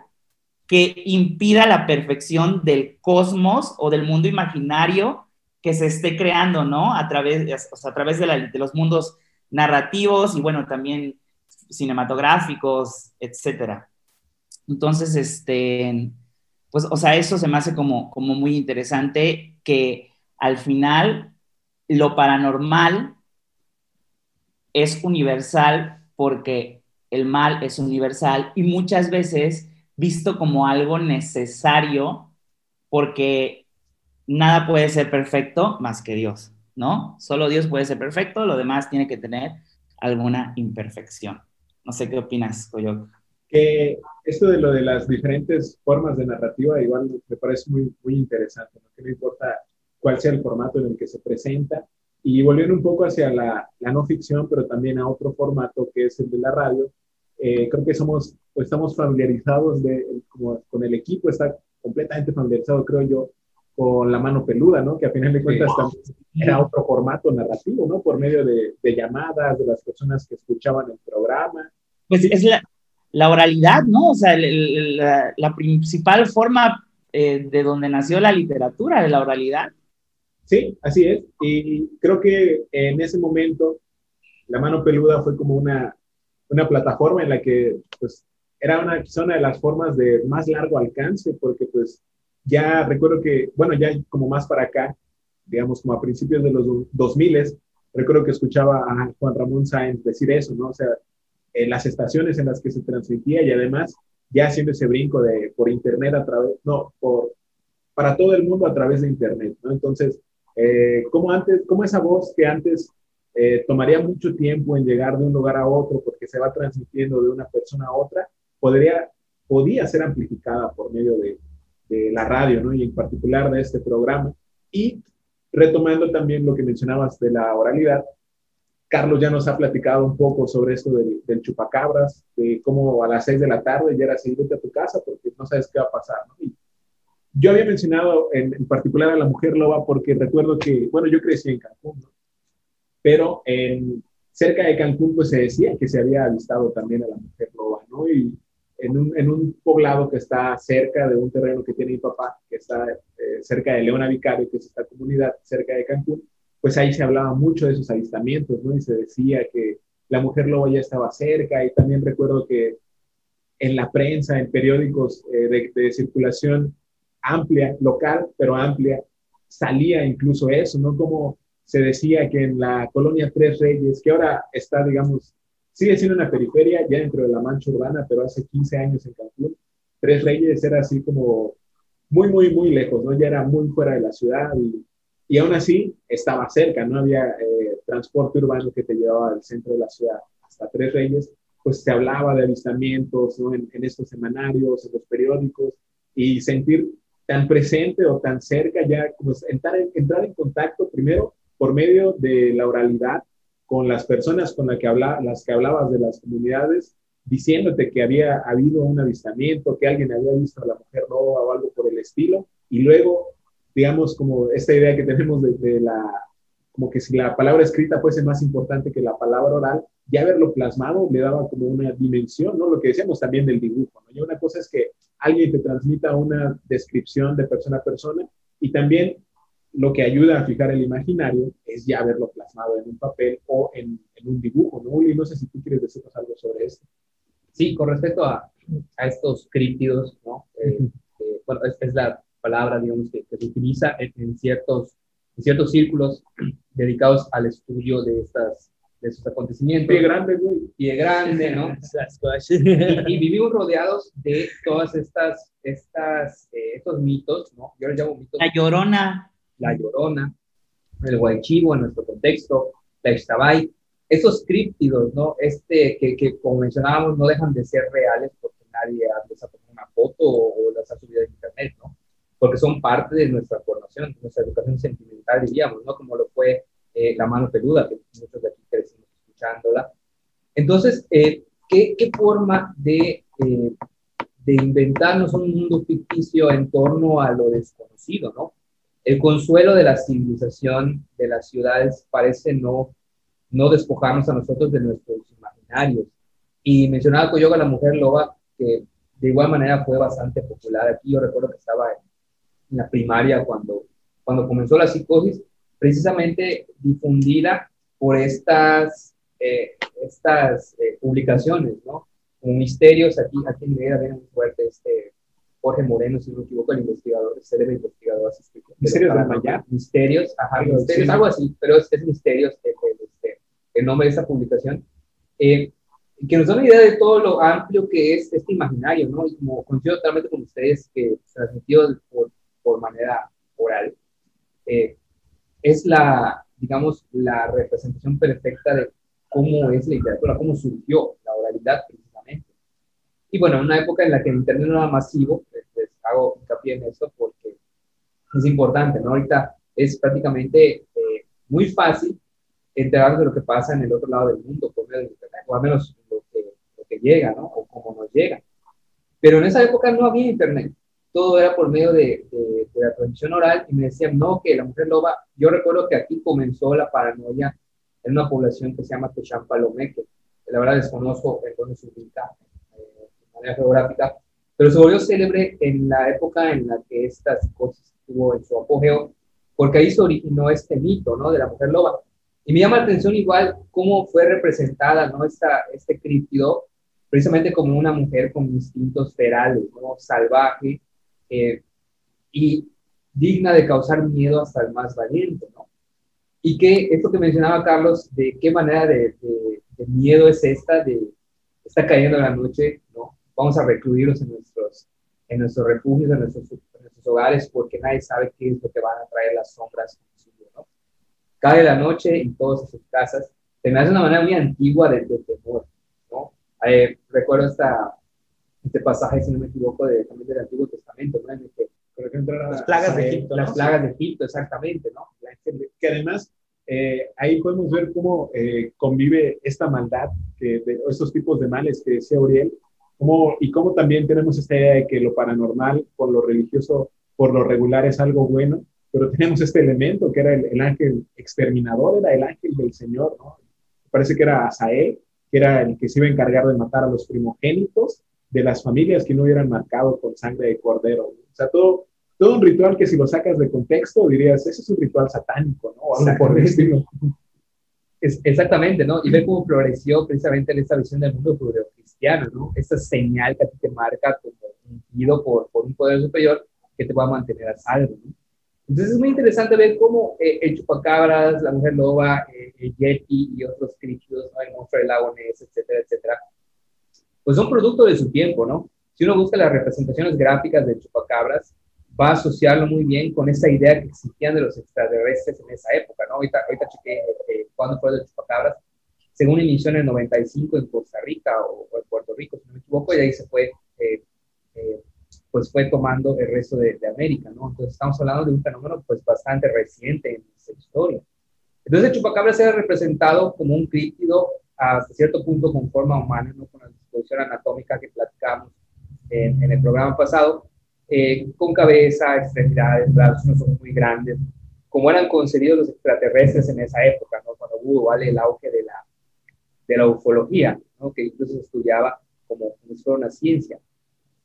que impida la perfección del cosmos o del mundo imaginario que se esté creando, ¿no? A través, a través de, de, los mundos narrativos y, bueno, también cinematográficos, etcétera. Entonces, este, pues, o sea, eso se me hace como, como muy interesante que al final lo paranormal es universal porque el mal es universal y muchas veces visto como algo necesario porque nada puede ser perfecto más que Dios, ¿no? Solo Dios puede ser perfecto, lo demás tiene que tener alguna imperfección. No sé qué opinas, Coyoc que esto de lo de las diferentes formas de narrativa igual me parece muy, muy interesante, ¿no? que no importa cuál sea el formato en el que se presenta. Y volviendo un poco hacia la, la no ficción, pero también a otro formato que es el de la radio, eh, creo que somos, pues estamos familiarizados de, como, con el equipo, está completamente familiarizado, creo yo, con la mano peluda, ¿no? Que a final de cuentas también era otro formato narrativo, ¿no? Por medio de, de llamadas de las personas que escuchaban el programa. Pues es la, la oralidad, ¿no? O sea, el, el, la, la, principal forma eh, de donde nació la literatura, de la oralidad. Sí, así es. Y creo que en ese momento la mano peluda fue como una, una plataforma en la que pues era una, zona de las formas de más largo alcance, porque pues ya recuerdo que, bueno, ya como más para acá, digamos como a principios de los 2000, recuerdo que escuchaba a Juan Ramón Sáenz decir eso, ¿no? O sea, en las estaciones en las que se transmitía y además ya haciendo ese brinco de por internet a través, no, por, para todo el mundo a través de internet, ¿no? Entonces, eh, como antes, como esa voz que antes eh, tomaría mucho tiempo en llegar de un lugar a otro porque se va transmitiendo de una persona a otra, podría, podía ser amplificada por medio de, de la radio, ¿no? Y en particular de este programa. Y retomando también lo que mencionabas de la oralidad, Carlos ya nos ha platicado un poco sobre esto del, del chupacabras, de cómo a las seis de la tarde ya era vete a tu casa porque no sabes qué va a pasar. ¿no? Y yo había mencionado en, en, particular a la mujer loba porque recuerdo que, bueno, yo crecí en Cancún, ¿no? pero en, cerca de Cancún pues se decía que se había avistado también a la mujer loba, ¿no? Y en un, en un poblado que está cerca de un terreno que tiene mi papá, que está eh, cerca de Leona Vicario, que es esta comunidad cerca de Cancún, pues ahí se hablaba mucho de esos avistamientos, ¿no? Y se decía que la mujer lobo ya estaba cerca y también recuerdo que en la prensa, en periódicos eh, de, de, circulación amplia, local, pero amplia, salía incluso eso, ¿no? Como se decía que en la colonia Tres Reyes, que ahora está, digamos, sigue siendo una periferia ya dentro de la mancha urbana, pero hace 15 años en Cancún, Tres Reyes era así como muy, muy, muy lejos, ¿no? Ya era muy fuera de la ciudad y y aún así estaba cerca, no había eh, transporte urbano que te llevaba al centro de la ciudad hasta Tres Reyes, pues se hablaba de avistamientos ¿no? en, en, estos semanarios, en los periódicos, y sentir tan presente o tan cerca ya, como entrar, entrar en contacto primero por medio de la oralidad con las personas con las que, habla, las que hablabas de las comunidades, diciéndote que había habido un avistamiento, que alguien había visto a la mujer loba o algo por el estilo, y luego, digamos, como esta idea que tenemos de, la, como que si la palabra escrita fuese más importante que la palabra oral, ya verlo plasmado le daba como una dimensión, ¿no? Lo que decíamos también del dibujo, ¿no? Y una cosa es que alguien te transmita una descripción de persona a persona y también lo que ayuda a fijar el imaginario es ya verlo plasmado en un papel o en, un dibujo, ¿no? Uli, no sé si tú quieres decirnos algo sobre esto. Sí, con respecto a, a estos críptidos, ¿no? Eh, eh, bueno, es, es, la palabra, digamos, que, se utiliza en, ciertos, en ciertos círculos dedicados al estudio de estas de esos acontecimientos. Pie grande, güey. Pie grande, ¿no? y, vivimos rodeados de todas estas, estas, eh, estos mitos, ¿no? Yo les llamo mitos. La llorona. La llorona, el guaychivo en nuestro contexto, la ixtabay, esos críptidos, ¿no? Este, que, que como mencionábamos, no dejan de ser reales porque nadie ha tomado una foto o, las ha subido a internet, ¿no? Porque son parte de nuestra formación, de nuestra educación sentimental, diríamos, ¿no? Como lo fue eh, la mano peluda, que muchos de aquí crecimos escuchándola. Entonces, eh, ¿qué, ¿qué, forma de, eh, de inventarnos un mundo ficticio en torno a lo desconocido, ¿no? El consuelo de la civilización de las ciudades parece no, no despojarnos a nosotros de nuestros imaginarios. Y mencionaba Coyoga, la mujer loba, que de igual manera fue bastante popular aquí. Yo recuerdo que estaba en la primaria cuando, cuando comenzó la psicosis precisamente difundida por estas, eh, estas eh, publicaciones, ¿no? Como misterios, aquí, aquí en Mérida viene muy fuerte este Jorge Moreno, si no me equivoco, el investigador, el célebre investigador asistido. Misterios de Maya. Misterios, ajá, misterios, algo así, pero es, es Misterios el, este, el, nombre de esta publicación. Eh, que nos da una idea de todo lo amplio que es este imaginario, ¿no? Y como coincido totalmente con ustedes, que transmitido por, por manera oral, eh, es la, digamos, la representación perfecta de cómo es la literatura, cómo surgió la oralidad precisamente. Y bueno, en una época en la que el Internet no era masivo, les, hago hincapié en eso porque es importante, ¿no? Ahorita es prácticamente eh, muy fácil enterarnos de lo que pasa en el otro lado del mundo por medio de Internet, o al menos lo que, lo que llega, ¿no? O cómo nos llega. Pero en esa época no había Internet todo era por medio de, de, la tradición oral y me decían, no, que la mujer loba, yo recuerdo que aquí comenzó la paranoia en una población que se llama Techam-Palomeque, que la verdad desconozco en dónde se ubica eh, de manera geográfica, pero se volvió célebre en la época en la que esta psicosis estuvo en su apogeo, porque ahí se originó este mito, ¿no?, de la mujer loba. Y me llama la atención igual cómo fue representada, ¿no?, Esta, este críptido, precisamente como una mujer con instintos ferales, ¿no?, salvaje, eh, y digna de causar miedo hasta el más valiente, ¿no? Y que esto que mencionaba Carlos, de qué manera de, miedo es esta, de está cayendo la noche, ¿no? Vamos a recluirnos en nuestros, en nuestros refugios, en nuestros, nuestros hogares, porque nadie sabe qué es lo que van a traer las sombras ¿no? Cae la noche y todas sus casas. Se me hace una manera muy antigua de, temor, ¿no? Eh, recuerdo esta, este pasaje, si no me equivoco, de, también del Antiguo Testamento, ¿no? En que, por ejemplo, las plagas de Egipto. Las plagas de Egipto, exactamente, ¿no? Que además, eh, ahí podemos ver cómo eh, convive esta maldad, que, de estos tipos de males que decía Uriel, cómo, y cómo también tenemos esta idea de que lo paranormal, por lo religioso, por lo regular es algo bueno, pero tenemos este elemento que era el, el ángel exterminador, era el ángel del Señor, ¿no? Parece que era Asael, que era el que se iba a encargar de matar a los primogénitos, de las familias que no hubieran marcado con sangre de cordero. O sea, todo, todo un ritual que si lo sacas de contexto dirías, ese es un ritual satánico, ¿no? O algo por el estilo. Es, exactamente, ¿no? Y ver cómo floreció precisamente en esta visión del mundo judeo-cristiano, ¿no? Esa señal que a ti te marca como ungido por, por un poder superior que te va a mantener a salvo, ¿no? Entonces es muy interesante ver cómo eh, el chupacabras, la mujer loba, eh, el yeti y otros críticos, ¿no? el monstruo del lago Ness, etcétera, etcétera, pues son producto de su tiempo, ¿no? Si uno busca las representaciones gráficas de chupacabras, va a asociarlo muy bien con esa idea que existían de los extraterrestres en esa época, ¿no? Ahorita, ahorita chequé eh, cuándo fue de chupacabras, según inició en el 95 en Costa Rica o, en Puerto Rico, si no me equivoco, y ahí se fue eh, eh, pues fue tomando el resto de, de, América, ¿no? Entonces estamos hablando de un fenómeno pues bastante reciente en nuestra historia. Entonces el chupacabra se ha representado como un críptido hasta cierto punto con forma humana, ¿no? Con la disposición anatómica que platicamos en, en el programa pasado, eh, con cabeza, extremidades, brazos, no son muy grandes, como eran concebidos los extraterrestres en esa época, ¿no? Cuando hubo, ¿vale? El auge de la, de la ufología, ¿no? Que incluso se estudiaba como, como si fuera una ciencia.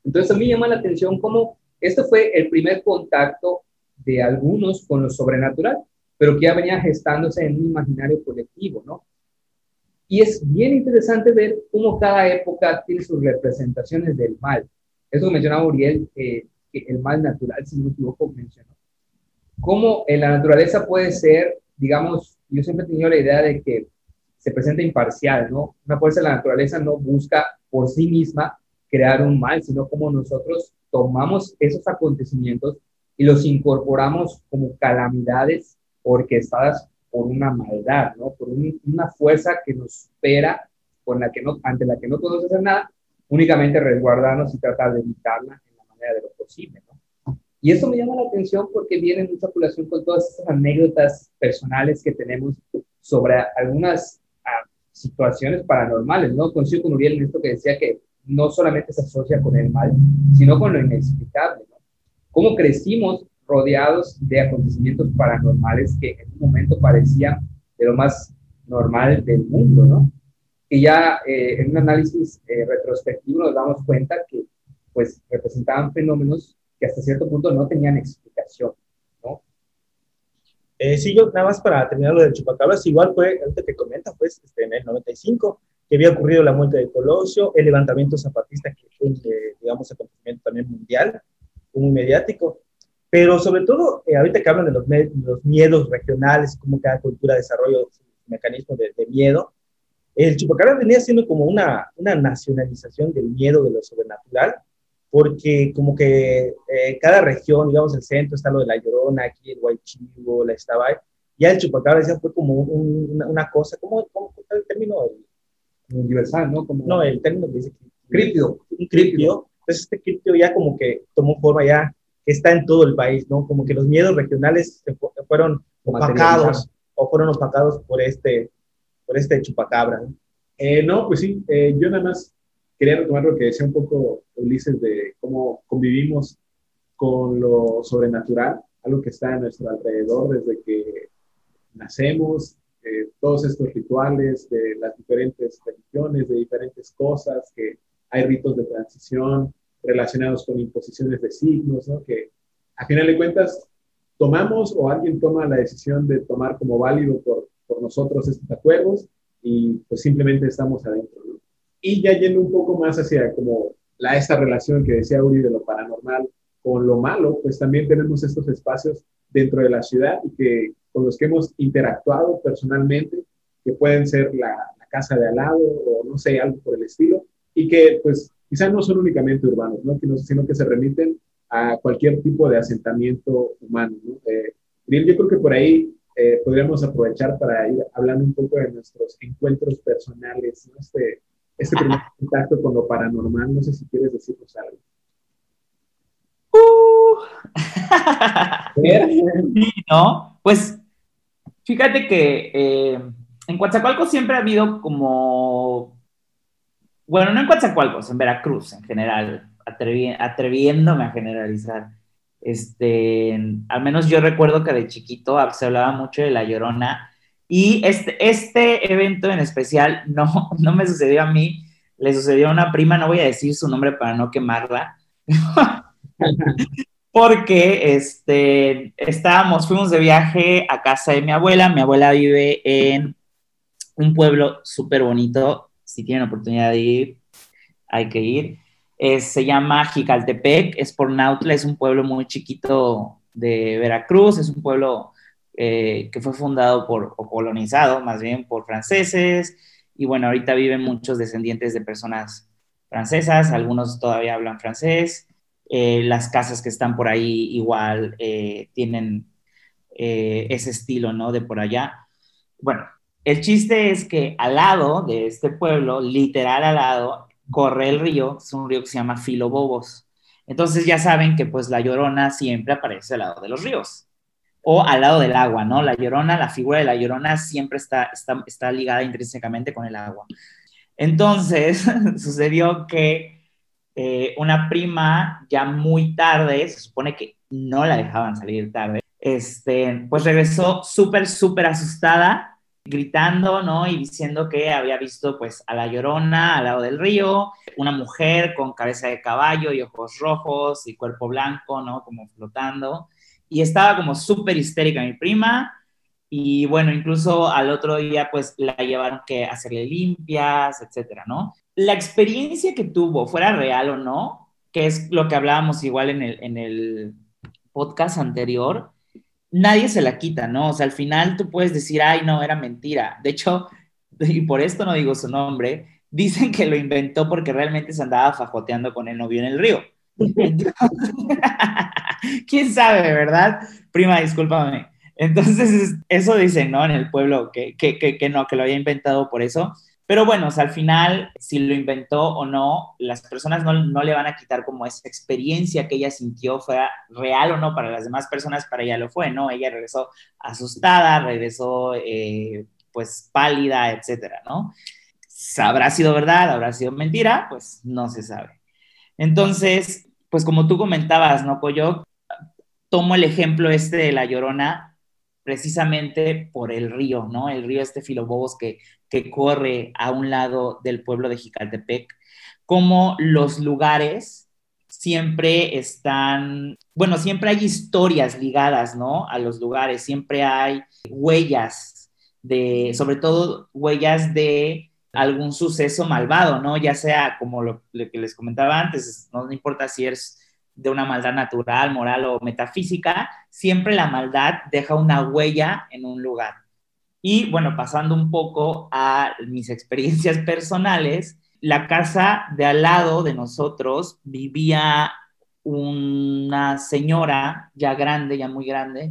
Entonces a mí llama la atención cómo este fue el primer contacto de algunos con lo sobrenatural, pero que ya venía gestándose en un imaginario colectivo, ¿no? Y es bien interesante ver cómo cada época tiene sus representaciones del mal. Eso mencionaba Uriel, que el mal natural, si no me equivoco, mencionó. Cómo en la naturaleza puede ser, digamos, yo siempre he tenido la idea de que se presenta imparcial, ¿no? Una fuerza de la naturaleza no busca por sí misma crear un mal, sino como nosotros tomamos esos acontecimientos y los incorporamos como calamidades orquestadas por una maldad, ¿no? Por una fuerza que nos espera, con la que no, ante la que no podemos hacer nada, únicamente resguardarnos y tratar de evitarla en la manera de lo posible, ¿no? Y eso me llama la atención porque viene en mucha población con todas esas anécdotas personales que tenemos sobre algunas ah, situaciones paranormales, ¿no? Coincido con Uriel en esto que decía que no solamente se asocia con el mal, sino con lo inexplicable. ¿no? ¿Cómo crecimos rodeados de acontecimientos paranormales que en un momento parecían de lo más normal del mundo, ¿no? Y ya eh, en un análisis eh, retrospectivo nos damos cuenta que pues representaban fenómenos que hasta cierto punto no tenían explicación, ¿no? Eh, sí, yo nada más para terminar lo del chupacabras, igual fue, antes que comenta, pues este, en el 95, que había ocurrido la muerte de Colosio, el levantamiento zapatista, que fue, eh, digamos, acontecimiento también mundial, muy mediático, pero sobre todo, eh, ahorita que hablan de los, los, miedos regionales, cómo cada cultura desarrolla mecanismos de, de, miedo, el chupacabra venía siendo como una, una nacionalización del miedo de lo sobrenatural, porque como que eh, cada región, digamos, el centro está lo de La Llorona, aquí el Guaychivo, la Estabay, ya el chupacabra ya fue como un, una, una, cosa, ¿cómo, cómo, el término? El, universal, ¿no? Como... No, el término que dice críptido, un críptido. Entonces este críptido ya como que tomó forma ya, está en todo el país, ¿no? Como que los miedos regionales fueron opacados o fueron opacados por este, por este chupacabra, ¿no? Eh, no, pues sí, eh, yo nada más quería retomar lo que decía un poco Ulises de cómo convivimos con lo sobrenatural, algo que está a nuestro alrededor desde que nacemos, eh, todos estos rituales de las diferentes religiones, de diferentes cosas, que hay ritos de transición relacionados con imposiciones de signos, ¿no? que a final de cuentas tomamos o alguien toma la decisión de tomar como válido por, por nosotros estos acuerdos y pues simplemente estamos adentro. Y ya yendo un poco más hacia como la, esta relación que decía Uri de lo paranormal con lo malo, pues también tenemos estos espacios dentro de la ciudad que con los que hemos interactuado personalmente, que pueden ser la, la, casa de al lado o no sé, algo por el estilo, y que pues quizás no son únicamente urbanos, ¿no? sino que se remiten a cualquier tipo de asentamiento humano. ¿no? Eh, yo creo que por ahí eh, podríamos aprovechar para ir hablando un poco de nuestros encuentros personales, ¿no? este, este primer contacto con lo paranormal. No sé si quieres decirnos algo. Uh. ¿No? Pues Fíjate que eh, en Coatzacoalcos siempre ha habido como, bueno, no en Coatzacoalcos, en Veracruz en general, atrevi atreviéndome a generalizar. Este, al menos yo recuerdo que de chiquito se hablaba mucho de La Llorona y este, este evento en especial no, no me sucedió a mí, le sucedió a una prima, no voy a decir su nombre para no quemarla, porque este, estábamos, fuimos de viaje a casa de mi abuela. Mi abuela vive en un pueblo súper bonito. Si tienen oportunidad de ir, hay que ir. se llama Jicaltepec, es por Nautla, es un pueblo muy chiquito de Veracruz, es un pueblo eh, que fue fundado por, o colonizado más bien por franceses, y bueno, ahorita viven muchos descendientes de personas francesas, algunos todavía hablan francés, eh, las casas que están por ahí igual eh, tienen eh, ese estilo, ¿no? De por allá. Bueno, el chiste es que al lado de este pueblo, literal al lado, corre el río, es un río que se llama Filobobos. Entonces ya saben que pues la llorona siempre aparece al lado de los ríos o al lado del agua, ¿no? La llorona, la figura de la llorona siempre está, está, está ligada intrínsecamente con el agua. Entonces sucedió que eh, una prima ya muy tarde, se supone que no la dejaban salir tarde, este, pues regresó súper, súper asustada gritando, ¿no? Y diciendo que había visto pues a la llorona al lado del río, una mujer con cabeza de caballo y ojos rojos y cuerpo blanco, ¿no? Como flotando. Y estaba como súper histérica mi prima. Y bueno, incluso al otro día pues la llevaron que hacerle limpias, etcétera, ¿no? La experiencia que tuvo, fuera real o no, que es lo que hablábamos igual en el, en el podcast anterior, nadie se la quita, ¿no? O sea, al final tú puedes decir, ay, no, era mentira. De hecho, y por esto no digo su nombre, dicen que lo inventó porque realmente se andaba fajoteando con el novio en el río. ¿Quién sabe, verdad? Prima, discúlpame. Entonces, eso dicen, ¿no? En el pueblo, que, que, que, que no, que lo había inventado por eso. Pero bueno, al final, si lo inventó o no, las personas no, no, le van a quitar como esa experiencia que ella sintió, fuera real o no para las demás personas, para ella lo fue, ¿no? Ella regresó asustada, regresó eh, pues pálida, etcétera, ¿no? ¿Habrá sido verdad? ¿Habrá sido mentira? Pues no se sabe. Entonces, pues como tú comentabas, ¿no, Coyo? Tomo el ejemplo este de La Llorona precisamente por el río, ¿no? El río este Filobobos que, que corre a un lado del pueblo de Jicaltepec, como los lugares siempre están, bueno, siempre hay historias ligadas, ¿no? A los lugares, siempre hay huellas de, sobre todo huellas de algún suceso malvado, ¿no? Ya sea como lo, lo que les comentaba antes, no importa si es de una maldad natural, moral o metafísica, siempre la maldad deja una huella en un lugar. Y bueno, pasando un poco a mis experiencias personales, la casa de al lado de nosotros vivía una señora ya grande, ya muy grande,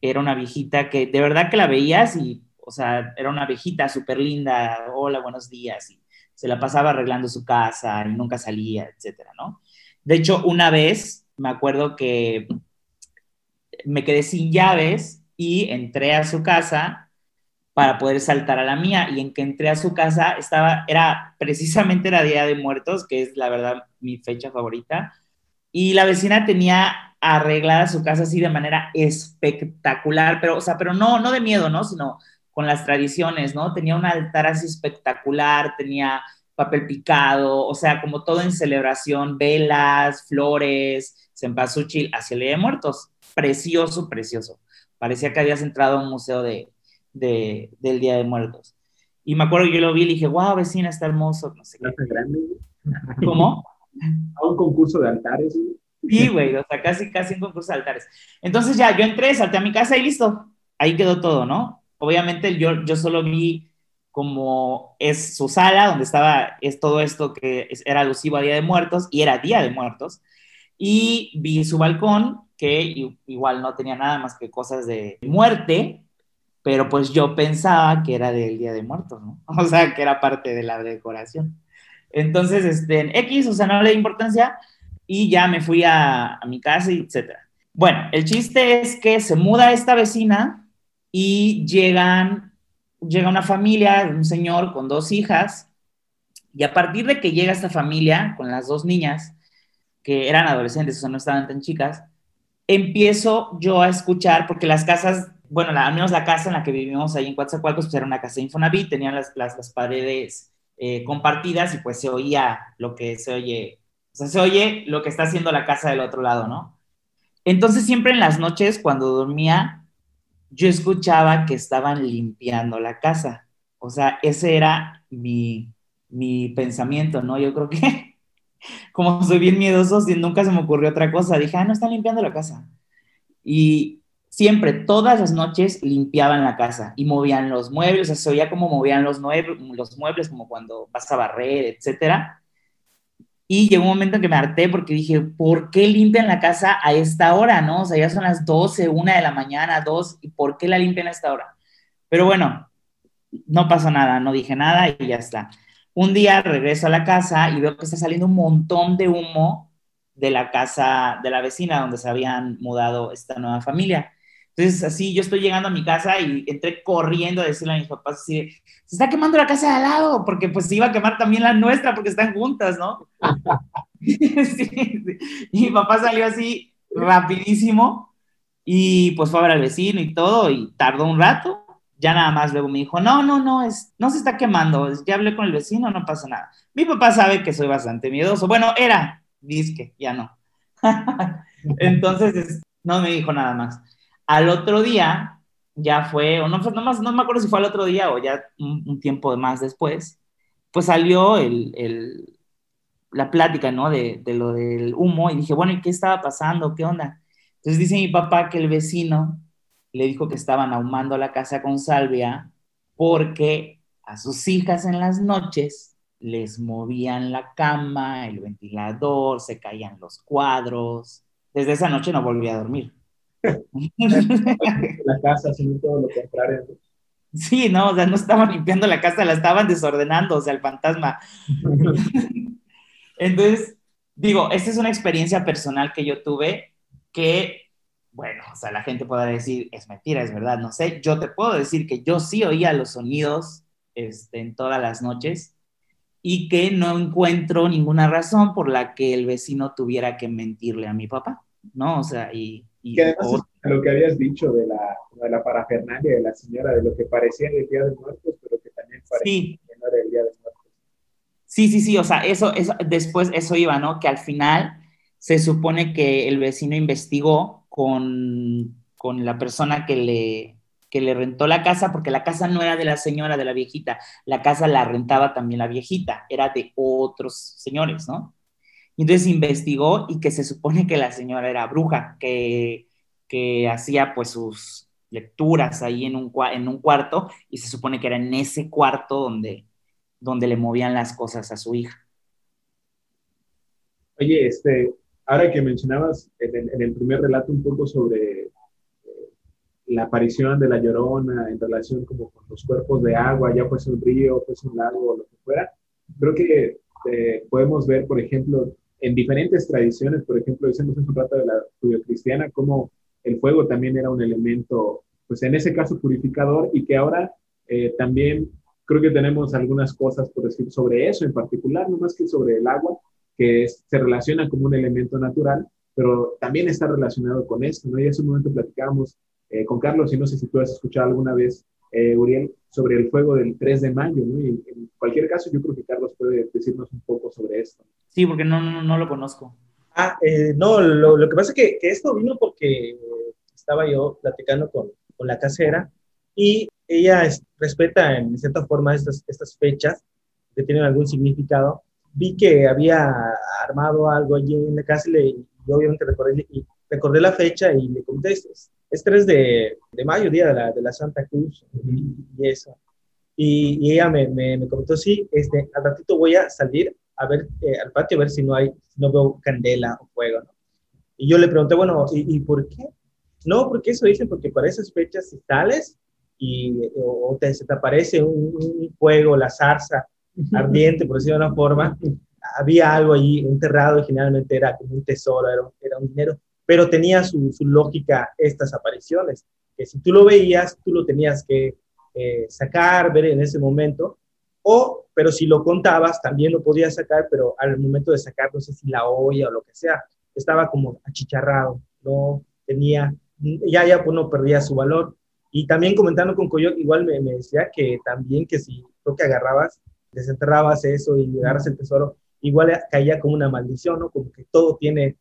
era una viejita que de verdad que la veías y, o sea, era una viejita súper linda, hola, buenos días, y se la pasaba arreglando su casa y nunca salía, etcétera, ¿no? De hecho, una vez me acuerdo que me quedé sin llaves y entré a su casa para poder saltar a la mía y en que entré a su casa estaba era precisamente era Día de Muertos, que es la verdad mi fecha favorita, y la vecina tenía arreglada su casa así de manera espectacular, pero o sea, pero no no de miedo, ¿no? sino con las tradiciones, ¿no? Tenía un altar así espectacular, tenía papel picado, o sea, como todo en celebración, velas, flores, cempasúchil, hacia el Día de Muertos. Precioso, precioso. Parecía que habías entrado a un museo de, de, del Día de Muertos. Y me acuerdo que yo lo vi y dije, wow, vecina, está hermoso, no sé qué. grande? ¿Cómo? A un concurso de altares. Sí, güey, o sea, casi, casi un concurso de altares. Entonces ya, yo entré, salté a mi casa y listo. Ahí quedó todo, ¿no? Obviamente yo, yo solo vi como es su sala, donde estaba es todo esto que era alusivo a Día de Muertos, y era Día de Muertos, y vi su balcón, que igual no tenía nada más que cosas de muerte, pero pues yo pensaba que era del Día de Muertos, ¿no? O sea, que era parte de la decoración. Entonces, este, en X, o sea, no le di importancia, y ya me fui a, a mi casa, etc. Bueno, el chiste es que se muda esta vecina y llegan llega una familia, un señor con dos hijas, y a partir de que llega esta familia con las dos niñas, que eran adolescentes, o sea, no estaban tan chicas, empiezo yo a escuchar, porque las casas, bueno, al menos la casa en la que vivimos ahí en Coatzacoalcos, pues era una casa de Infonavit, tenían las, las, las paredes eh, compartidas y pues se oía lo que se oye, o sea, se oye lo que está haciendo la casa del otro lado, ¿no? Entonces siempre en las noches, cuando dormía, yo escuchaba que estaban limpiando la casa. O sea, ese era mi, mi pensamiento, ¿no? Yo creo que como soy bien miedoso, nunca se me ocurrió otra cosa, dije, ah, no están limpiando la casa. Y siempre, todas las noches limpiaban la casa y movían los muebles, o sea, se oía como movían los, los muebles, como cuando vas a barrer, etcétera. Y llegó un momento en que me harté porque dije, ¿por qué limpian la casa a esta hora, no? O sea, ya son las 12, 1 de la mañana, 2, ¿y por qué la limpian a esta hora? Pero bueno, no pasó nada, no dije nada y ya está. Un día regreso a la casa y veo que está saliendo un montón de humo de la casa de la vecina donde se habían mudado esta nueva familia. Entonces, así, yo estoy llegando a mi casa y entré corriendo a decirle a mis papás así, se está quemando la casa de al lado, porque pues se iba a quemar también la nuestra porque están juntas, ¿no? Y mi papá salió así rapidísimo y pues fue a ver al vecino y todo y tardó un rato. Ya nada más luego me dijo, no, no, no, es, no se está quemando, ya hablé con el vecino, no pasa nada. Mi papá sabe que soy bastante miedoso. Bueno, era, disque, ya no. Entonces, no me dijo nada más. Al otro día, ya fue, o no, no, más, no me acuerdo si fue al otro día o ya un, tiempo más después, pues salió el, el, la plática, ¿no? De, de, lo del humo y dije, bueno, ¿y qué estaba pasando? ¿Qué onda? Entonces dice mi papá que el vecino le dijo que estaban ahumando la casa con salvia porque a sus hijas en las noches les movían la cama, el ventilador, se caían los cuadros. Desde esa noche no volví a dormir. La casa, sino todo lo contrario. Sí, no, o sea, no estaban limpiando la casa, la estaban desordenando, o sea, el fantasma. Entonces, digo, esta es una experiencia personal que yo tuve que, bueno, o sea, la gente puede decir, es mentira, es verdad, no sé. Yo te puedo decir que yo sí oía los sonidos este, en todas las noches y que no encuentro ninguna razón por la que el vecino tuviera que mentirle a mi papá, ¿no? O sea, y... y además lo que habías dicho de la, de la parafernalia de la señora, de lo que parecía el Día de Muertos, pero que también parecía que no era el Día de Muertos. Sí, sí, sí, o sea, eso, eso, después eso iba, ¿no? Que al final se supone que el vecino investigó con, con la persona que le, que le rentó la casa, porque la casa no era de la señora, de la viejita, la casa la rentaba también la viejita, era de otros señores, ¿no? Y entonces investigó y que se supone que la señora era bruja, que, que hacía pues sus lecturas ahí en un, en un cuarto y se supone que era en ese cuarto donde, donde le movían las cosas a su hija. Oye, este, ahora que mencionabas en en el primer relato un poco sobre la aparición de la llorona en relación como con los cuerpos de agua, ya fuese un río, fuese un lago o lo que fuera, creo que eh, podemos ver, por ejemplo, en diferentes tradiciones, por ejemplo, decimos en un rato de la judio-cristiana, como el fuego también era un elemento, pues en ese caso purificador, y que ahora eh, también creo que tenemos algunas cosas por decir sobre eso en particular, no más que sobre el agua, que se relaciona como un elemento natural, pero también está relacionado con esto, ¿no? Y hace un momento platicábamos eh, con Carlos, y no sé si tú has escuchado alguna vez, eh, Uriel, sobre el fuego del 3 de mayo, ¿no? Y en cualquier caso, yo creo que Carlos puede decirnos un poco sobre esto. Sí, porque no, no, no lo conozco. Ah, eh, no, lo, lo, que pasa es que, que, esto vino porque estaba yo platicando con, con la casera y ella es, respeta en cierta forma estas, estas fechas que tienen algún significado. Vi que había armado algo allí en la casa y, le, y obviamente recordé, y recordé la fecha y le conté, es, es 3 de, de, mayo, día de la, de la Santa Cruz, y, y eso. Y, y ella me, me, me, comentó, sí, este, al ratito voy a salir a ver eh, al patio a ver si no hay, si no veo candela o fuego, ¿no? Y yo le pregunté, bueno, ¿y, y por qué? No, porque eso dicen, porque para esas fechas si sales y o te, se te aparece un, un fuego, la zarza ardiente, por decirlo de una forma, había algo allí enterrado y generalmente era como un tesoro, era, era un dinero pero tenía su, su, lógica estas apariciones, que si tú lo veías, tú lo tenías que eh, sacar, ver en ese momento, o, pero si lo contabas, también lo podías sacar, pero al momento de sacar, no sé si la olla o lo que sea, estaba como achicharrado, no tenía, ya, ya, pues no perdía su valor. Y también comentando con Coyote, igual me, decía que también que si creo que agarrabas, desenterrabas eso y agarras el tesoro, igual caía como una maldición, ¿no? Como que todo tiene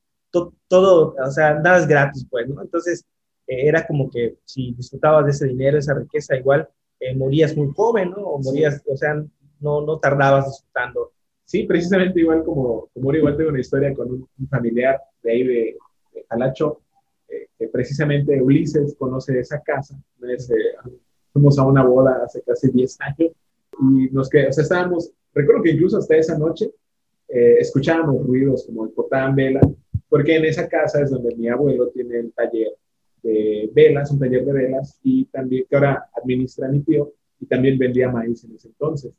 todo, o sea, nada es gratis, pues, ¿no? Entonces, eh, era como que si disfrutabas de ese dinero, esa riqueza, igual eh, morías muy joven, ¿no? O morías, o sea, no, no tardabas disfrutando. Sí, precisamente igual como, como igual tengo una historia con un, familiar de ahí de, de Jalacho, eh, que precisamente Ulises conoce esa casa, fuimos a una boda hace casi 10 años y nos que, o sea, estábamos, recuerdo que incluso hasta esa noche escuchábamos ruidos como portaban vela porque en esa casa es donde mi abuelo tiene el taller de velas, un taller de velas, y también que ahora administra mi tío, y también vendía maíz en ese entonces.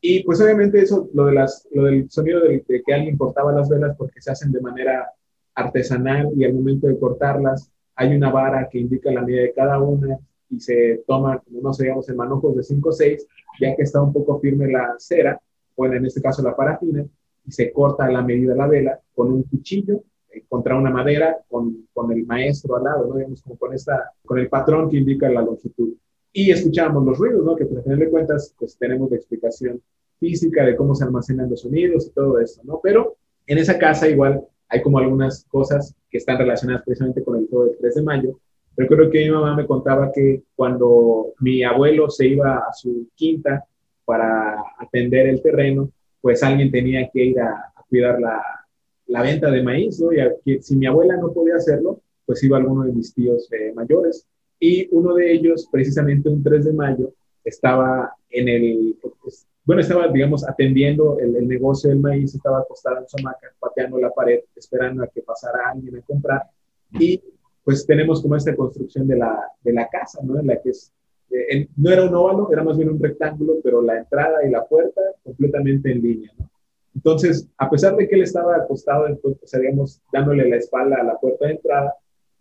Y pues obviamente eso, lo, de las, lo del sonido de, de que alguien cortaba las velas porque se hacen de manera artesanal y al momento de cortarlas hay una vara que indica la medida de cada una y se toma, como no sabíamos, en manojos de 5 o 6, ya que está un poco firme la cera, o en este caso la parafina, y se corta a la medida la vela con un cuchillo contra una madera con, con, el maestro al lado, ¿no? Digamos, como con, esta, con el patrón que indica la longitud. Y escuchábamos los ruidos, ¿no? Que pues, a final de cuentas, pues tenemos la explicación física de cómo se almacenan los sonidos y todo eso, ¿no? Pero en esa casa igual hay como algunas cosas que están relacionadas precisamente con el juego del 3 de mayo. Creo que mi mamá me contaba que cuando mi abuelo se iba a su quinta para atender el terreno, pues alguien tenía que ir a, cuidar la, la, venta de maíz, ¿no? Y que, si mi abuela no podía hacerlo, pues iba alguno de mis tíos eh, mayores. Y uno de ellos, precisamente un 3 de mayo, estaba en el, pues, bueno, estaba, digamos, atendiendo el, negocio del maíz, estaba acostado en su hamaca, pateando la pared, esperando a que pasara alguien a comprar. Y pues tenemos como esta construcción de la, de la casa, ¿no? En la que es, eh, no era un óvalo, era más bien un rectángulo, pero la entrada y la puerta completamente en línea, ¿no? Entonces, a pesar de que él estaba acostado, pues, digamos, dándole la espalda a la puerta de entrada,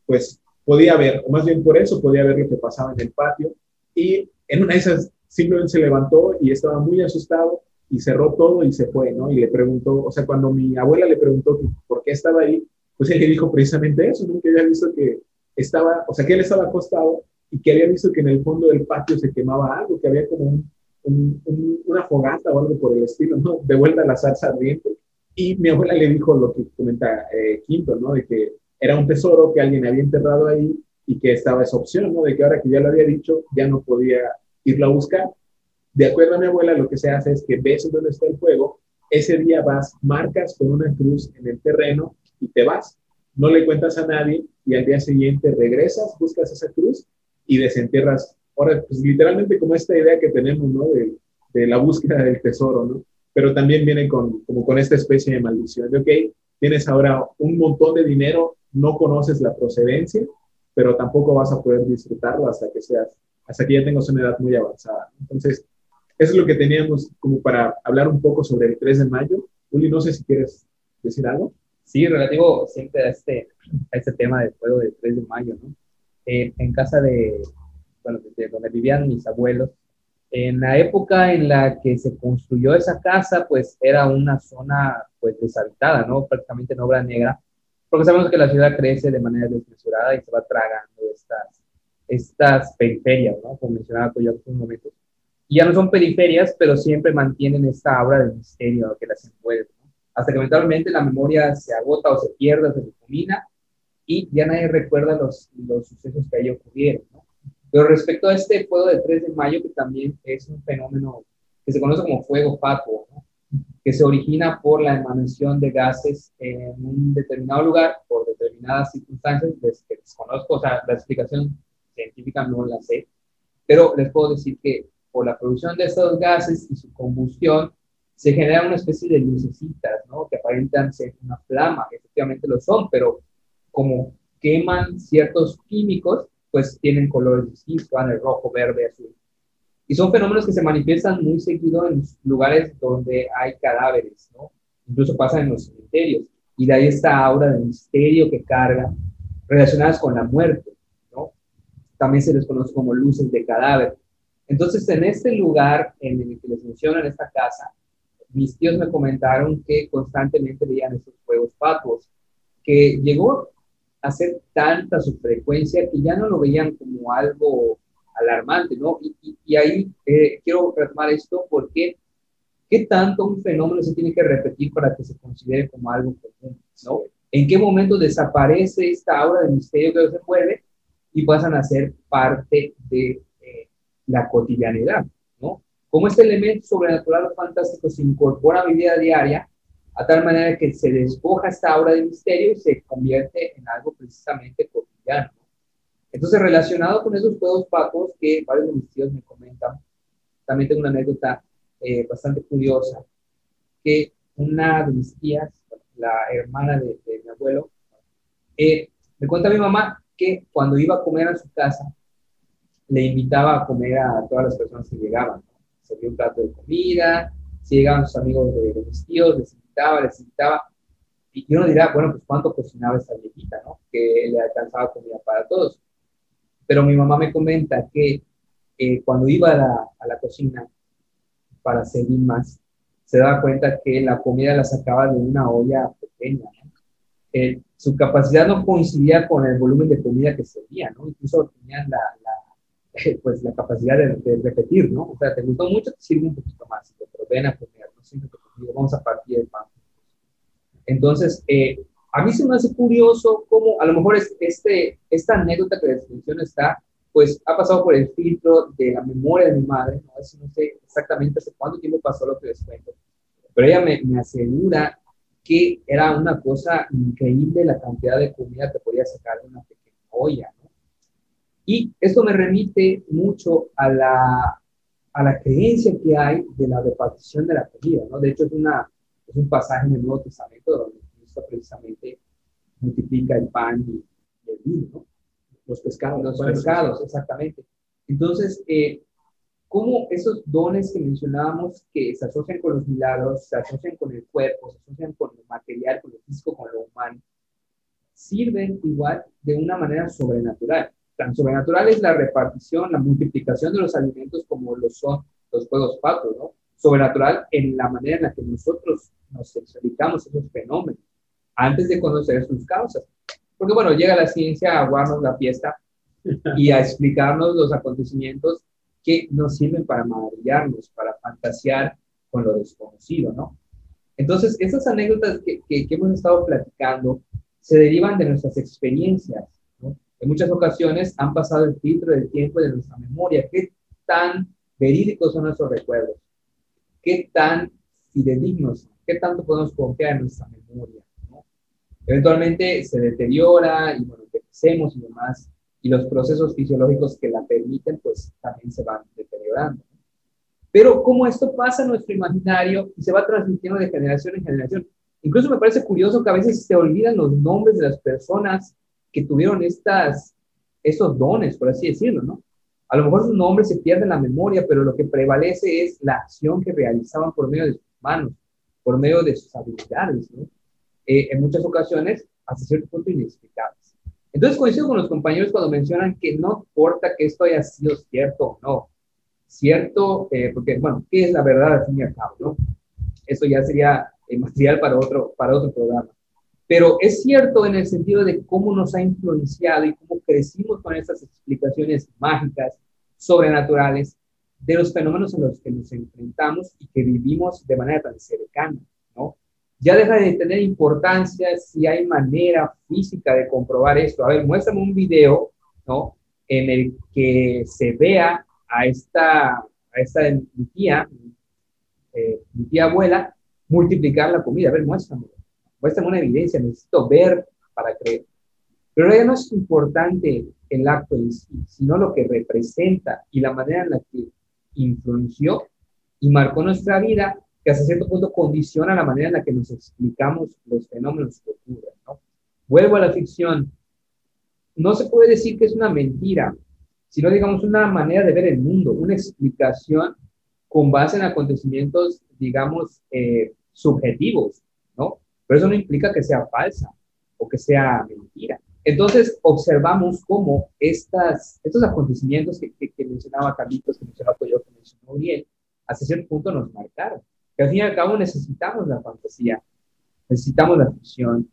pues podía ver, o más bien por eso podía ver lo que pasaba en el patio. Y en una de esas simplemente se levantó y estaba muy asustado y cerró todo y se fue, ¿no? Y le preguntó, o sea, cuando mi abuela le preguntó por qué estaba ahí, pues él le dijo precisamente eso, ¿no? Que había visto que estaba, o sea, que él estaba acostado y que había visto que en el fondo del patio se quemaba algo, que había como un, una fogata o algo por el estilo, ¿no? De vuelta la salsa ardiente. Y mi abuela le dijo lo que comenta eh, Quinto, ¿no? De que era un tesoro que alguien había enterrado ahí y que estaba esa opción, ¿no? De que ahora que ya lo había dicho, ya no podía irlo a buscar. De acuerdo a mi abuela, lo que se hace es que ves dónde está el fuego, ese día vas, marcas con una cruz en el terreno y te vas. No le cuentas a nadie y al día siguiente regresas, buscas esa cruz y desentierras. Ahora, pues literalmente como esta idea que tenemos, ¿no? De, de la búsqueda del tesoro, ¿no? Pero también viene con, como con esta especie de maldición, de, ok, tienes ahora un montón de dinero, no conoces la procedencia, pero tampoco vas a poder disfrutarlo hasta que seas hasta que ya tengo una edad muy avanzada. Entonces, eso es lo que teníamos como para hablar un poco sobre el 3 de mayo. Uli, no sé si quieres decir algo. Sí, relativo siempre a este, a este tema del fuego del 3 de mayo, ¿no? Eh, en casa de, bueno, de donde vivían mis abuelos, en la época en la que se construyó esa casa, pues era una zona pues deshabitada, ¿no? Prácticamente en obra negra, porque sabemos que la ciudad crece de manera desmesurada y se va tragando estas estas periferias, ¿no? Como mencionaba yo hace un momento. Y ya no son periferias, pero siempre mantienen esta aura de misterio que las envuelve, ¿no? Hasta que eventualmente la memoria se agota o se pierde se difumina y ya nadie recuerda los, los sucesos que ahí ocurrieron, ¿no? Pero respecto a este fuego del 3 de mayo, que también es un fenómeno que se conoce como fuego fatuo, ¿no? que se origina por la emanación de gases en un determinado lugar por determinadas circunstancias que desconozco, o sea, la explicación científica no la sé, pero les puedo decir que por la producción de estos gases y su combustión se genera una especie de lucecitas, ¿no? Que aparentan ser una flama, efectivamente lo son, pero como queman ciertos químicos, pues tienen colores distintos, van el rojo, verde, azul. Y son fenómenos que se manifiestan muy seguido en lugares donde hay cadáveres, ¿no? Incluso pasan en los cementerios. Y de ahí esta aura de misterio que carga relacionadas con la muerte también se les conoce como luces de cadáver. Entonces, en este lugar en el que les menciono, en esta casa, mis tíos me comentaron que constantemente veían estos fuegos fatuos, que llegó a ser tanta su frecuencia que ya no lo veían como algo alarmante, ¿no? Y, ahí eh, quiero retomar esto porque ¿qué tanto un fenómeno se tiene que repetir para que se considere como algo común, ¿no? ¿En qué momento desaparece esta aura de misterio que se mueve y pasan a ser parte de eh, la cotidianidad, ¿no? Como este elemento sobrenatural o fantástico se incorpora a mi vida diaria, a tal manera que se despoja esta aura de misterio y se convierte en algo precisamente cotidiano. Entonces, relacionado con esos juegos pacos que varios de mis tíos me comentan, también tengo una anécdota eh, bastante curiosa, que una de mis tías, la hermana de, mi abuelo, eh, me cuenta a mi mamá que cuando iba a comer a su casa, le invitaba a comer a todas las personas que llegaban. Se dio un plato de comida, si llegaban sus amigos de, los tíos, les invitaba, les invitaba, y uno dirá, bueno, pues cuánto cocinaba esa viejita, ¿no? Que le alcanzaba comida para todos. Pero mi mamá me comenta que eh, cuando iba a la, a la, cocina para servir más, se daba cuenta que la comida la sacaba de una olla pequeña, ¿no? Eh, su capacidad no coincidía con el volumen de comida que servía, ¿no? Incluso tenían la, la pues, la capacidad de, repetir, ¿no? O sea, te gustó mucho, te sirve un poquito más, pero ven a comer, no siempre te vamos a partir el pan. Entonces, eh, a mí se me hace curioso cómo a lo mejor este, esta anécdota que les menciono está, pues ha pasado por el filtro de la memoria de mi madre, no, no sé exactamente hace cuánto tiempo pasó lo que les cuento, pero ella me, me asegura que era una cosa increíble la cantidad de comida que podía sacar de una pequeña olla. Y esto me remite mucho a la, a la creencia que hay de la repartición de la comida. ¿no? De hecho, es, una, es un pasaje en el Nuevo Testamento donde Cristo precisamente multiplica el pan y, el vino, ¿no? los pescados. Los pescados, exactamente. Entonces, eh, cómo esos dones que mencionábamos que se asocian con los milagros, se asocian con el cuerpo, se asocian con lo material, con lo físico, con lo humano, sirven igual de una manera sobrenatural. Tan sobrenatural es la repartición, la multiplicación de los alimentos como lo son los juegos patos, ¿no? Sobrenatural en la manera en la que nosotros nos explicamos esos fenómenos antes de conocer sus causas. Porque bueno, llega la ciencia a aguarnos la fiesta y a explicarnos los acontecimientos que nos sirven para maravillarnos, para fantasear con lo desconocido, ¿no? Entonces, esas anécdotas que, hemos estado platicando se derivan de nuestras experiencias. En muchas ocasiones han pasado el filtro del tiempo y de nuestra memoria. ¿Qué tan verídicos son nuestros recuerdos? ¿Qué tan fidedignos? ¿Qué tanto podemos confiar en nuestra memoria? ¿no? Eventualmente se deteriora y bueno, crecemos y demás, y los procesos fisiológicos que la permiten, pues también se van deteriorando. Pero como esto pasa en nuestro imaginario y se va transmitiendo de generación en generación, incluso me parece curioso que a veces se olvidan los nombres de las personas que tuvieron estas, esos dones, por así decirlo, ¿no? A lo mejor sus nombres se pierden en la memoria, pero lo que prevalece es la acción que realizaban por medio de sus manos, por medio de sus habilidades, ¿no? Eh, en muchas ocasiones, hasta cierto punto, inexplicables. Entonces coincido con los compañeros cuando mencionan que no importa que esto haya sido cierto o no. Cierto, eh, porque, bueno, ¿qué es la verdad al fin y al cabo? ¿no? Eso ya sería eh, material para otro, para otro programa. Pero es cierto en el sentido de cómo nos ha influenciado y cómo crecimos con estas explicaciones mágicas, sobrenaturales, de los fenómenos en los que nos enfrentamos y que vivimos de manera tan cercana, ¿no? ya deja de tener importancia si hay manera física de comprobar esto. A ver, muéstrame un video, ¿no? En el que se vea a esta, a esta tía, eh, mi tía abuela, multiplicar la comida. A ver, muéstrame. Muéstrame una evidencia, necesito ver para creer. Pero ya no es importante el acto en sí, sino lo que representa y la manera en la que influenció y marcó nuestra vida que hasta cierto punto condiciona la manera en la que nos explicamos los fenómenos que ocurren. ¿no? Vuelvo a la ficción. No se puede decir que es una mentira, sino digamos una manera de ver el mundo, una explicación con base en acontecimientos, digamos, eh, subjetivos. Pero eso no implica que sea falsa o que sea mentira. Entonces, observamos cómo estas, estos acontecimientos que, que, mencionaba Carlitos, que mencionaba yo, que mencionó Uriel, hasta cierto punto nos marcaron que al fin y al cabo necesitamos la fantasía, necesitamos la ficción,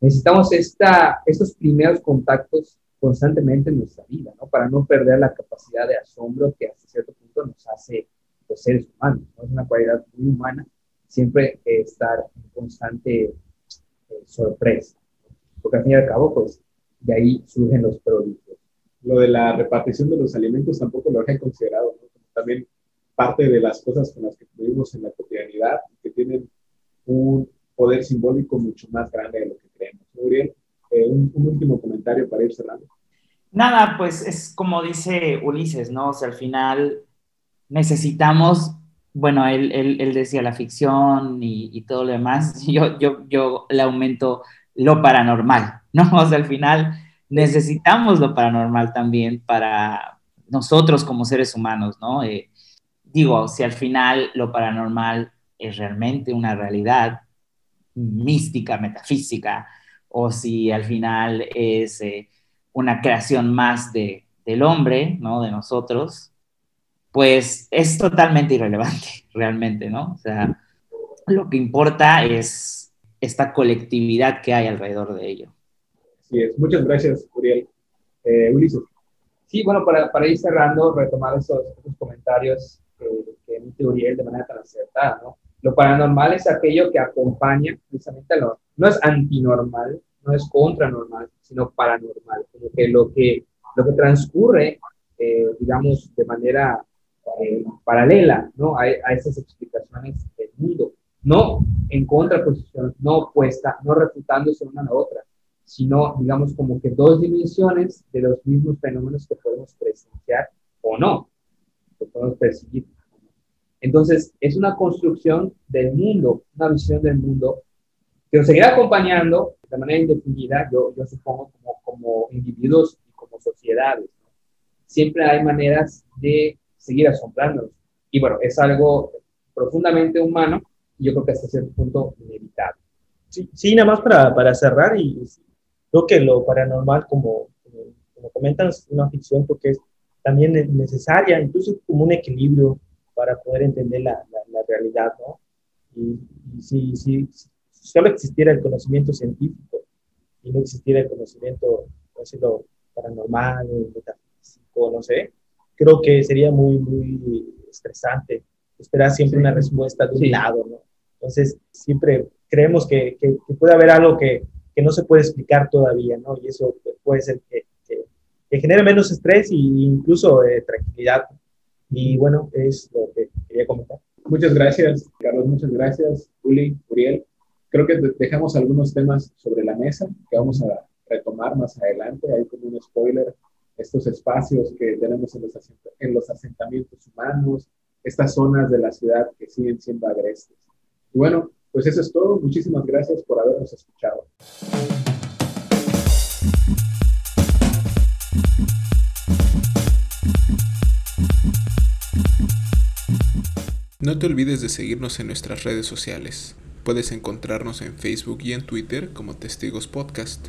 necesitamos esta, estos primeros contactos constantemente en nuestra vida, ¿no? Para no perder la capacidad de asombro que hasta cierto punto nos hace los seres humanos, ¿no? Es una cualidad muy humana siempre estar en constante eh, sorpresa, porque al fin y al cabo, pues, de ahí surgen los prodigios. Lo de la repartición de los alimentos tampoco lo he considerado, ¿no? También parte de las cosas con las que vivimos en la cotidianidad que tienen un poder simbólico mucho más grande de lo que creemos. Uriel, eh, un, último comentario para ir cerrando. Nada, pues es como dice Ulises, ¿no? O sea, al final necesitamos, bueno, él, él, decía la ficción y, y, todo lo demás, yo, yo, yo le aumento lo paranormal, ¿no? O sea, al final necesitamos lo paranormal también para nosotros como seres humanos, ¿no? Eh, digo, si al final lo paranormal es realmente una realidad mística, metafísica, o si al final es eh, una creación más de, del hombre, ¿no? De nosotros, pues es totalmente irrelevante, realmente, ¿no? O sea, lo que importa es esta colectividad que hay alrededor de ello. Así es. Muchas gracias, Uriel. Eh, Ulises. Sí, bueno, para, para, ir cerrando, retomar esos, comentarios que, que emite Uriel de manera tan acertada, ¿no? Lo paranormal es aquello que acompaña precisamente a lo, no es antinormal, no es contranormal, sino paranormal, como que lo que, lo que transcurre, eh, digamos, de manera paralela, ¿no? A, a esas explicaciones del mundo, no en contraposición, no opuesta, no refutándose una a la otra, sino, digamos, como que dos dimensiones de los mismos fenómenos que podemos presenciar o no, que podemos percibir. Entonces, es una construcción del mundo, una visión del mundo que nos seguirá acompañando de manera indefinida, yo, yo supongo, como, como individuos y como sociedades. Siempre hay maneras de seguir asombrándonos. Y bueno, es algo profundamente humano y yo creo que hasta cierto punto inevitable. Sí, sí nada más para, para cerrar y Creo que lo paranormal, como, como, comentan, es una ficción porque es también necesaria, incluso como un equilibrio para poder entender la, la, realidad, ¿no? Y, si, si, solo existiera el conocimiento científico y no existiera el conocimiento, por decirlo, paranormal, metafísico, no sé, creo que sería muy, muy estresante esperar siempre una respuesta de un lado, ¿no? Entonces, siempre creemos que, que, que, puede haber algo que, que no se puede explicar todavía, ¿no? Y eso puede ser que, que, genere menos estrés e incluso eh, tranquilidad. Y bueno, es lo que quería comentar. Muchas gracias, Carlos, muchas gracias, Uli, Uriel. Creo que dejamos algunos temas sobre la mesa que vamos a retomar más adelante. Hay como un spoiler, estos espacios que tenemos en los, en los asentamientos humanos, estas zonas de la ciudad que siguen siendo agrestes. Y bueno, pues eso es todo. Muchísimas gracias por habernos escuchado. No te olvides de seguirnos en nuestras redes sociales. Puedes encontrarnos en Facebook y en Twitter como Testigos Podcast.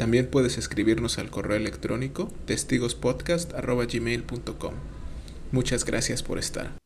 También puedes escribirnos al correo electrónico testigospodcast.gmail.com. Muchas gracias por estar.